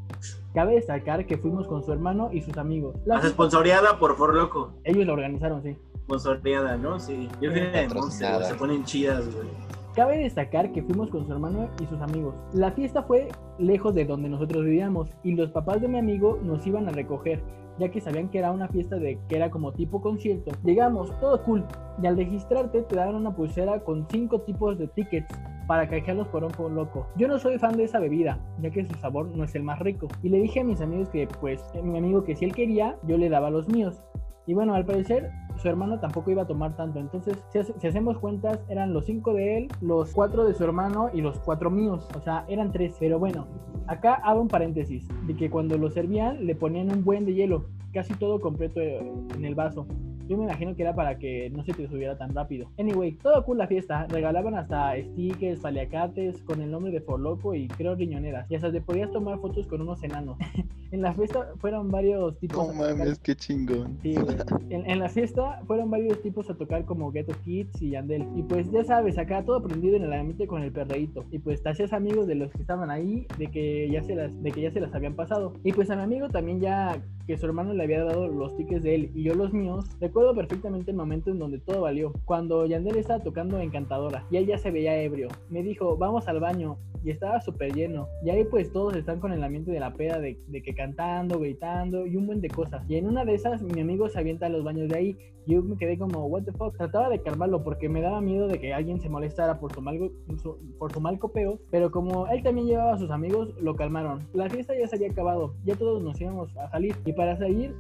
Cabe destacar que fuimos con su hermano y sus amigos. La esponsoreada por For Loco. ellos la organizaron, sí. Sponsoreada, ¿no? Sí. Yo fui de Monster, se ponen chidas, güey. Cabe destacar que fuimos con su hermano y sus amigos. La fiesta fue lejos de donde nosotros vivíamos y los papás de mi amigo nos iban a recoger, ya que sabían que era una fiesta de que era como tipo concierto. Llegamos, todo cool, y al registrarte te daban una pulsera con cinco tipos de tickets para canjearlos por un por loco. Yo no soy fan de esa bebida, ya que su sabor no es el más rico. Y le dije a mis amigos que, pues, eh, mi amigo que si él quería, yo le daba los míos. Y bueno, al parecer su hermano tampoco iba a tomar tanto. Entonces, si, hace- si hacemos cuentas, eran los cinco de él, los cuatro de su hermano y los cuatro míos. O sea, eran tres. Pero bueno, acá hago un paréntesis de que cuando lo servían le ponían un buen de hielo, casi todo completo eh, en el vaso. Yo me imagino que era para que no se te subiera tan rápido. Anyway, todo cool la fiesta. Regalaban hasta stickers, paliacates con el nombre de Forloco y creo riñoneras. Y hasta te podías tomar fotos con unos enanos. en la fiesta fueron varios tipos. No mames, qué chingón. Sí. En, en la fiesta fueron varios tipos a tocar como Ghetto Kids y Yandel. Y pues ya sabes, acá todo prendido en el ambiente con el perreíto. Y pues te hacías amigos de los que estaban ahí, de que ya se las, de que ya se las habían pasado. Y pues a mi amigo también ya que su hermano le había dado los tickets de él y yo los míos, recuerdo perfectamente el momento en donde todo valió. Cuando Yandel estaba tocando Encantadora y él ya se veía ebrio. Me dijo, vamos al baño. Y estaba súper lleno. Y ahí pues todos están con el ambiente de la peda, de, de que cantando, gritando y un buen de cosas. Y en una de esas mi amigo se avienta a los baños de ahí. Y yo me quedé como, what the fuck. Trataba de calmarlo porque me daba miedo de que alguien se molestara por su mal, su- por su mal copeo. Pero como él también llevaba a sus amigos, lo calmaron. La fiesta ya se había acabado. Ya todos nos íbamos a salir. Y para salir,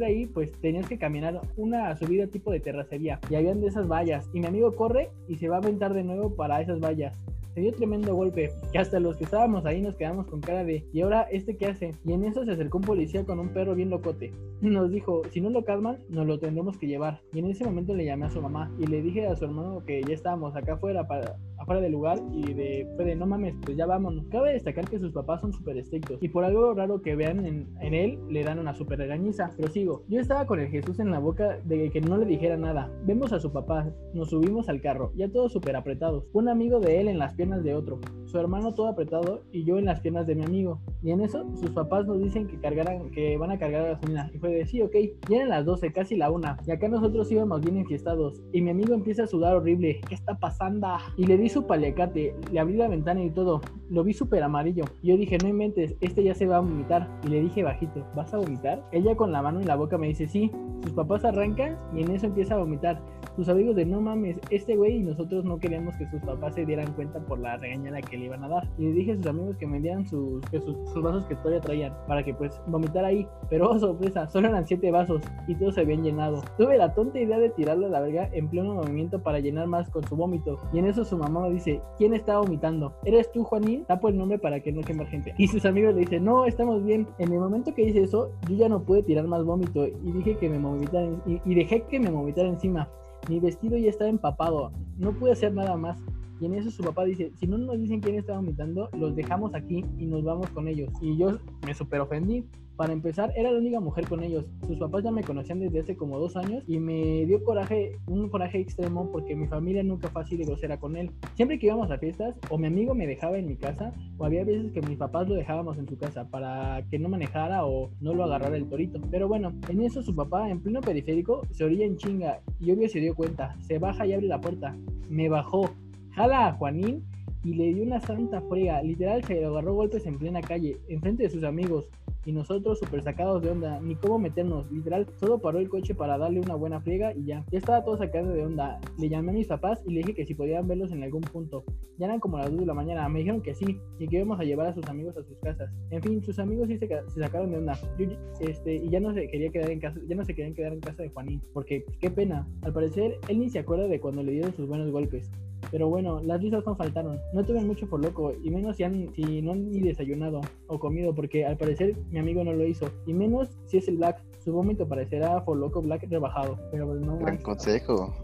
de, ahí, pues tenías que caminar una subida tipo de terracería. Y habían de esas vallas. Y mi amigo corre y se va a aventar de nuevo para esas vallas. Se dio tremendo golpe, que hasta los que estábamos ahí nos quedamos con cara de ¿y ahora este qué hace? Y en eso se acercó un policía con un perro bien locote. Nos dijo, si no lo calman, nos lo tendremos que llevar. Y en ese momento le llamé a su mamá y le dije a su hermano que ya estábamos acá afuera, para, afuera del lugar y de, fue de no mames, pues ya vámonos. Cabe destacar que sus papás son súper estrictos y por algo raro que vean en, en él, le dan una súper regañiza. Pero sigo, yo estaba con el Jesús en la boca de que no le dijera nada. Vemos a su papá, nos subimos al carro, ya todos súper apretados. Un amigo de él en las piernas de otro, su hermano todo apretado y yo en las piernas de mi amigo. Y en eso sus papás nos dicen que cargaran, que van a cargar gasolina. Y fue de sí, ok. Ya eran las 12, casi la una. Y acá nosotros íbamos bien enfiestados. Y mi amigo empieza a sudar horrible. ¿Qué está pasando? Y le di su paliacate, le abrí la ventana y todo. Lo vi súper amarillo. Yo dije, no inventes, este ya se va a vomitar. Y le dije bajito, ¿vas a vomitar? Ella con la mano en la boca me dice, sí. Sus papás arrancan y en eso empieza a vomitar. Sus amigos de no mames, este güey y nosotros no queríamos que sus papás se dieran cuenta por la regañada que le iban a dar. Y le dije a sus amigos que me dieran sus, que sus, vasos que todavía traían para que pues vomitar ahí. Pero oh, sorpresa, solo eran siete vasos y todos se habían llenado. Tuve la tonta idea de tirarlo a la verga en pleno movimiento para llenar más con su vómito. Y en eso su mamá me dice, ¿quién está vomitando? ¿Eres tú, Juanín? Tapo el nombre para que no queme gente. Y sus amigos le dicen, no, estamos bien. En el momento que hice eso, yo ya no pude tirar más vómito y dije que me vomitaran y, y dejé que me vomitara encima. Mi vestido ya estaba empapado, no pude hacer nada más. Y en eso su papá dice, si no nos dicen quién está vomitando, los dejamos aquí y nos vamos con ellos. Y yo me super ofendí. Para empezar, era la única mujer con ellos. Sus papás ya me conocían desde hace como dos años y me dio coraje, un coraje extremo porque mi familia nunca fue así de grosera con él. Siempre que íbamos a fiestas, o mi amigo me dejaba en mi casa, o había veces que mis papás lo dejábamos en su casa para que no manejara o no lo agarrara el torito. Pero bueno, en eso su papá, en pleno periférico, se orilla en chinga y obvio se dio cuenta. Se baja y abre la puerta. Me bajó, jala a Juanín y le dio una santa frega. Literal se le agarró golpes en plena calle, enfrente de sus amigos. Y nosotros súper sacados de onda, ni cómo meternos, literal, solo paró el coche para darle una buena friega y ya. Ya estaba todo sacado de onda. Le llamé a mis papás y le dije que si podían verlos en algún punto. Ya eran como las 2 de la mañana, me dijeron que sí, y que íbamos a llevar a sus amigos a sus casas. En fin, sus amigos sí se, ca- se sacaron de onda. Este, y ya no se quería quedar en casa, ya no se querían quedar en casa de Juanín, porque pues, qué pena. Al parecer, él ni se acuerda de cuando le dieron sus buenos golpes. Pero bueno, las risas no faltaron. No tuve mucho por loco, y menos si, han, si no han ni desayunado o comido, porque al parecer mi amigo no lo hizo. Y menos si es el Black. su vómito parecerá For Loco Black rebajado. Pero pues, no Gran más. consejo.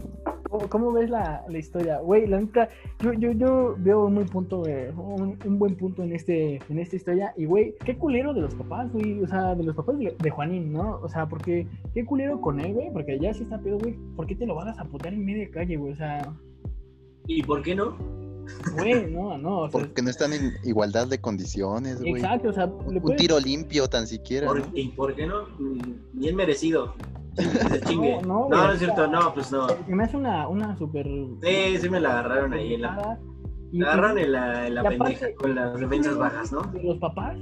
¿Cómo, cómo ves la, la historia? Güey, la neta, yo, yo, yo veo un buen punto, güey, un, un buen punto en este en esta historia. Y, güey, qué culero de los papás, güey. O sea, de los papás de, de Juanín, ¿no? O sea, porque qué culero con él, güey. Porque ya sí está pedo, güey. ¿Por qué te lo vas a putear en media calle, güey? O sea, ¿Y por qué no? güey, no, no. O sea, Porque no están en igualdad de condiciones, güey. exacto, o sea, le Un puedes- tiro limpio tan siquiera. ¿Por- ¿no? ¿Y por qué no? Mm, Bien merecido. Que se chingue. No, no, No, no, es cierto, no, pues no. Se me hace una, una súper. Sí, sí me la agarraron ahí. En la, Y- la agarraron en la, en la aparte- pendeja con las defensas bajas, ¿no? de los papás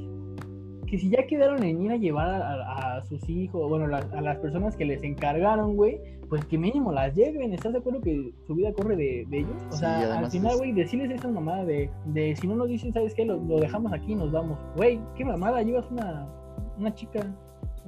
que si ya quedaron en ir a llevar a, a sus hijos, bueno, la- a las personas que les encargaron, güey, pues que mínimo las lleven. ¿Estás de acuerdo que su vida corre de, de ellos? O Sí, sea, al final, es- güey, decirles esa mamada de, de si no nos dicen, ¿sabes qué? Lo, lo dejamos aquí y nos vamos. Güey, qué mamada, llevas una, una chica.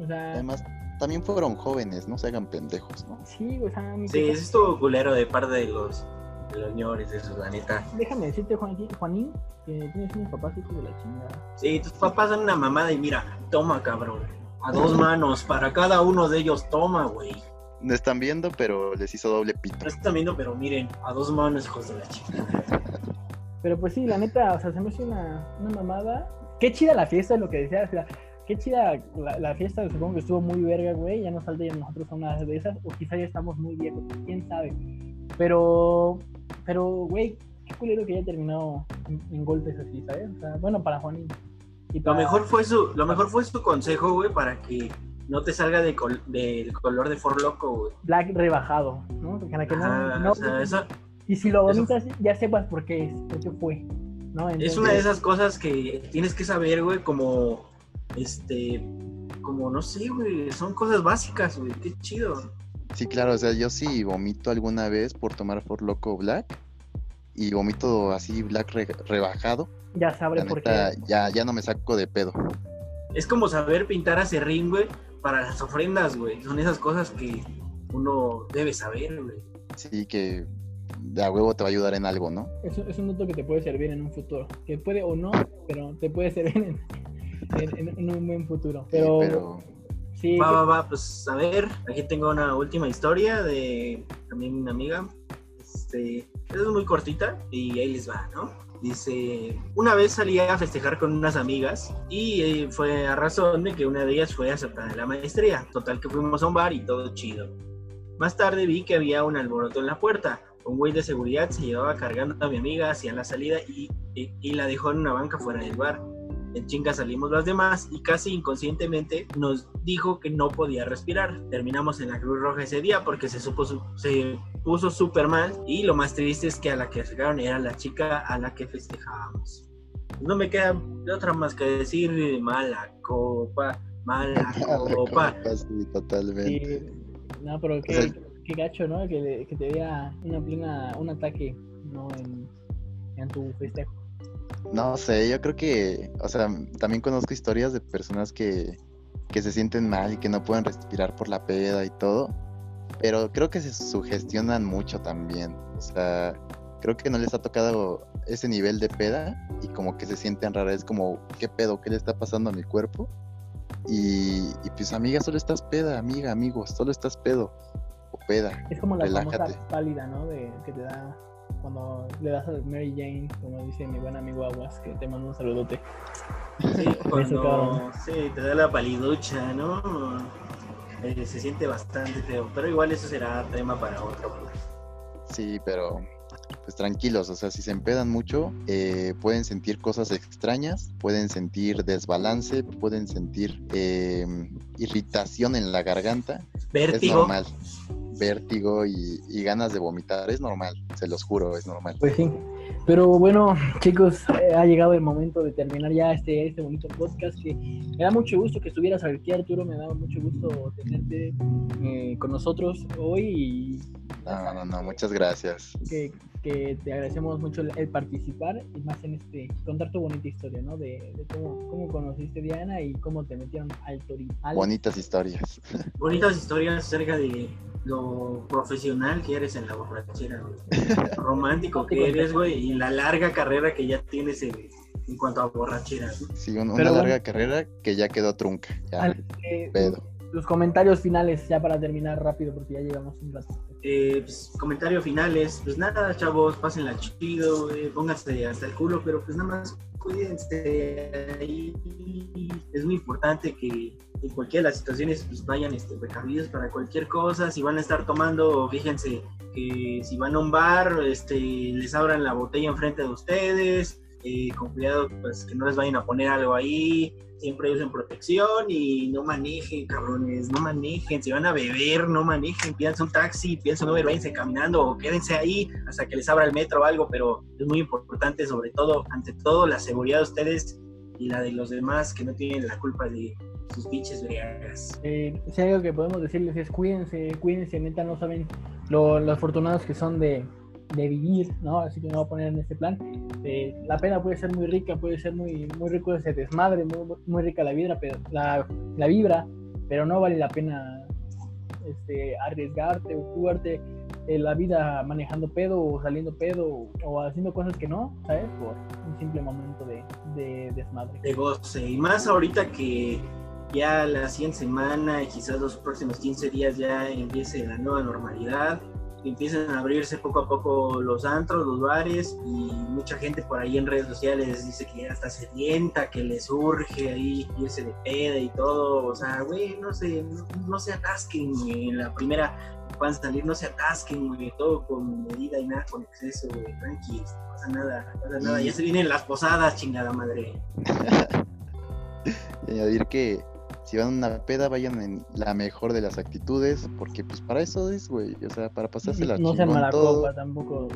O sea, Además, también fueron jóvenes, no se hagan pendejos, ¿no? sí, o sea, mi Sí, eso estuvo culero de parte de los, de los señores, esos, la neta. déjame decirte, Juan- Juanín, que tienes unos papás hijos de la chingada. Sí, tus papás son una mamada y mira, toma, cabrón. A dos manos, para cada uno de ellos, toma, güey. No están viendo, pero les hizo doble pito. No están viendo, pero miren, a dos manos, hijos de la chingada. Pero pues sí, la neta, o sea, se me hace una, una mamada. Qué chida la fiesta, es lo que decías. o sea, qué chida la, la fiesta, supongo que estuvo muy verga, güey. Ya nos falta ya nosotros a una de esas, o quizá ya estamos muy viejos, quién sabe. Pero, pero, güey, qué culero que haya terminado en, en golpes así, ¿sabes? O sea, bueno, para Juanín. Y Lo para- mejor fue su, lo mejor fue su consejo, güey, para que no te salga de col- del color de For Loco, güey. Black rebajado, ¿no? Para que no, Ajá, no- o sea, eso y si lo eso- vomitas, ya sepas por qué es, por qué fue, ¿no? es una de esas cosas que tienes que saber, güey, como, este, como, no sé, güey, son cosas básicas, güey, qué chido. Sí, claro, o sea, yo sí vomito alguna vez por tomar For Loco Black y vomito así Black re- rebajado. Ya sabré por neta, qué. ya, ya no me saco de pedo. Es como saber pintar a serrín, güey, para las ofrendas, güey. Son esas cosas que uno debe saber, güey. Sí, que de a huevo te va a ayudar en algo, ¿no? Es, un- es un dato que te puede servir en un futuro. Que puede o no, pero te puede servir en, en- en- en un buen futuro. Sí, Pero, pero sí, Va, va, va, pues a ver, aquí tengo una última historia de también una amiga. Este, es muy cortita y ahí les va, ¿no? Dice, una vez salí a festejar con unas amigas y eh, fue a razón de que una de ellas fue aceptada en la maestría. Total que fuimos a un bar y todo chido. Más tarde vi que había un alboroto en la puerta. Un güey de seguridad se llevaba cargando a mi amiga hacia la salida y, la dejó en una banca fuera del bar. En chinga salimos las demás y casi inconscientemente nos dijo que no podía respirar. Terminamos en la Cruz Roja ese día porque se, supo su- se puso súper mal y lo más triste es que a la que sacaron era la chica a la que festejábamos. No me queda de otra más que decir mala copa, mala copa. sí, totalmente. sí, no, pero qué, O sea- qué gacho, ¿no? Que, que te diera una plena, un ataque, ¿no? En, en tu festejo. No sé, yo creo que, o sea, también conozco historias de personas que, que se sienten mal y que no pueden respirar por la peda y todo, pero creo que se sugestionan mucho también. O sea, creo que no les ha tocado ese nivel de peda y como que se sienten raras, es como, ¿qué pedo? ¿Qué le está pasando a mi cuerpo? Y, y pues amiga, solo estás peda, amiga, amigo, solo estás pedo o peda. Es como la Relájate. famosa pálida, ¿no? De, que te da cuando le das a Mary Jane, como dice mi buen amigo Aguas, que te mando un saludote. Sí, cuando sí, te da la paliducha, ¿no? Eh, se siente bastante feo, pero igual eso será tema para otro. pues. Sí, pero pues tranquilos, o sea, si se empedan mucho, eh, pueden sentir cosas extrañas, pueden sentir desbalance, pueden sentir eh, irritación en la garganta, es Vértigo. normal. Vértigo y, y ganas de vomitar, es normal, se los juro, es normal. Pues. Pero bueno, chicos, eh, ha llegado el momento de terminar ya este, este bonito podcast. Que me da mucho gusto que estuvieras aquí, Arturo. Me da mucho gusto tenerte eh, con nosotros hoy. Y No, no, no, muchas gracias. que, que te agradecemos mucho el, el participar y más en este, contar tu bonita historia, ¿no? De, de cómo, cómo conociste a Diana y cómo te metieron al torito. Bonitas historias. Bonitas historias acerca de lo profesional que eres en la borrachera, romántico que eres, güey, y la larga carrera que ya tienes en, en cuanto a borrachera. ¿no? Sí, un- una Pero bueno. larga carrera que ya quedó trunca, ya, Al- eh, pedo. tus comentarios finales ya para terminar rápido porque ya llegamos un rato. Eh, pues, comentario finales, pues nada, chavos, pásenla chido, pónganse hasta el culo, pero pues nada más cuídense. Es muy importante que en cualquiera de las situaciones pues vayan este, para cualquier cosa. Si van a estar tomando, fíjense que si van a un bar, este, les abran la botella enfrente de ustedes. Eh, con cuidado, pues que no les vayan a poner algo ahí. Siempre usen protección y no manejen, cabrones, no manejen. Si van a beber, no manejen. Pídanse un taxi, piensen no váyanse caminando o quédense ahí hasta que les abra el metro o algo. Pero es muy importante, sobre todo, ante todo, la seguridad de ustedes y la de los demás que no tienen la culpa de, sus pinches briagas. Eh, si algo que podemos decirles es cuídense, cuídense, neta, no saben lo, afortunados que son de, de, vivir, ¿no? Así que me voy a poner en este plan. Eh, la pena puede ser muy rica, puede ser muy, muy rico ese desmadre, muy, muy rica la vibra, pero la, la, vibra, pero no vale la pena este, arriesgarte o jugarte la vida manejando pedo o saliendo pedo o, haciendo cosas que no, ¿sabes? Por un simple momento de, de desmadre. De goce. Y más ahorita que ya la siguiente semana y quizás los próximos 15 días ya empiece la nueva normalidad, empiezan a abrirse poco a poco los antros, los bares y mucha gente por ahí en redes sociales dice que ya está sedienta, que les urge ahí irse de peda y todo, o sea, güey, no se, no, se atasquen en la primera puedan salir, no se atasquen, güey, todo con medida y nada con exceso, güey, tranqui, no pasa nada, no pasa nada, ya se vienen las posadas, chingada madre. y añadir que si van a una peda, vayan en la mejor de las actitudes, porque pues para eso es, güey, o sea, para pasarse la No sean mala todo, tampoco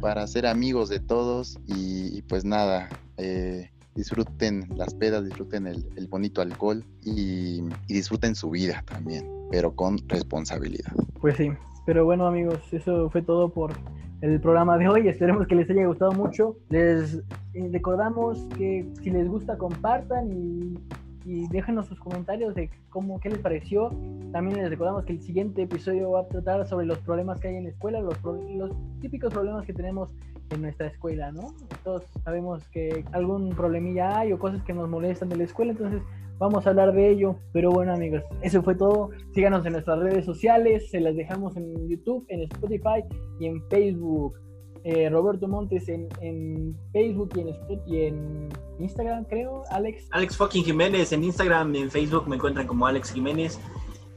Para ser amigos de todos y, pues nada, eh, disfruten las pedas, disfruten el, bonito alcohol y, y, disfruten su vida también, pero con responsabilidad. Pues sí, pero bueno amigos, eso fue todo por el programa de hoy. Esperemos que les haya gustado mucho. Les recordamos que si les gusta compartan y y déjenos sus comentarios de cómo, qué les pareció. También les recordamos que el siguiente episodio va a tratar sobre los problemas que hay en la escuela, los, los típicos problemas que tenemos en nuestra escuela, ¿no? Todos sabemos que algún problemilla hay o cosas que nos molestan de la escuela, entonces vamos a hablar de ello. Pero bueno, amigos, eso fue todo. Síganos en nuestras redes sociales, se las dejamos en YouTube, en Spotify y en Facebook. Eh, Roberto Montes en, Facebook y en, y en Instagram, creo, Alex. Alex fucking Jiménez en Instagram, en Facebook me encuentran como Alex Jiménez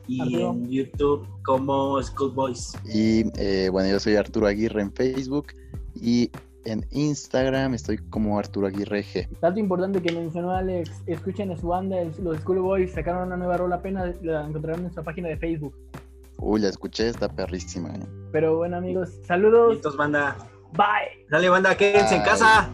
y en YouTube como Schoolboys. Y eh, bueno, yo soy Arturo Aguirre en Facebook y en Instagram estoy como Arturo Aguirre G. Dato importante que mencionó Alex, escuchen a su banda, los Schoolboys sacaron una nueva rola apenas, la encontrarán en nuestra página de Facebook. Uy, la escuché, está perrísima. Eh. Pero bueno amigos, saludos. Banda. Bye. Dale, banda, quédense en casa.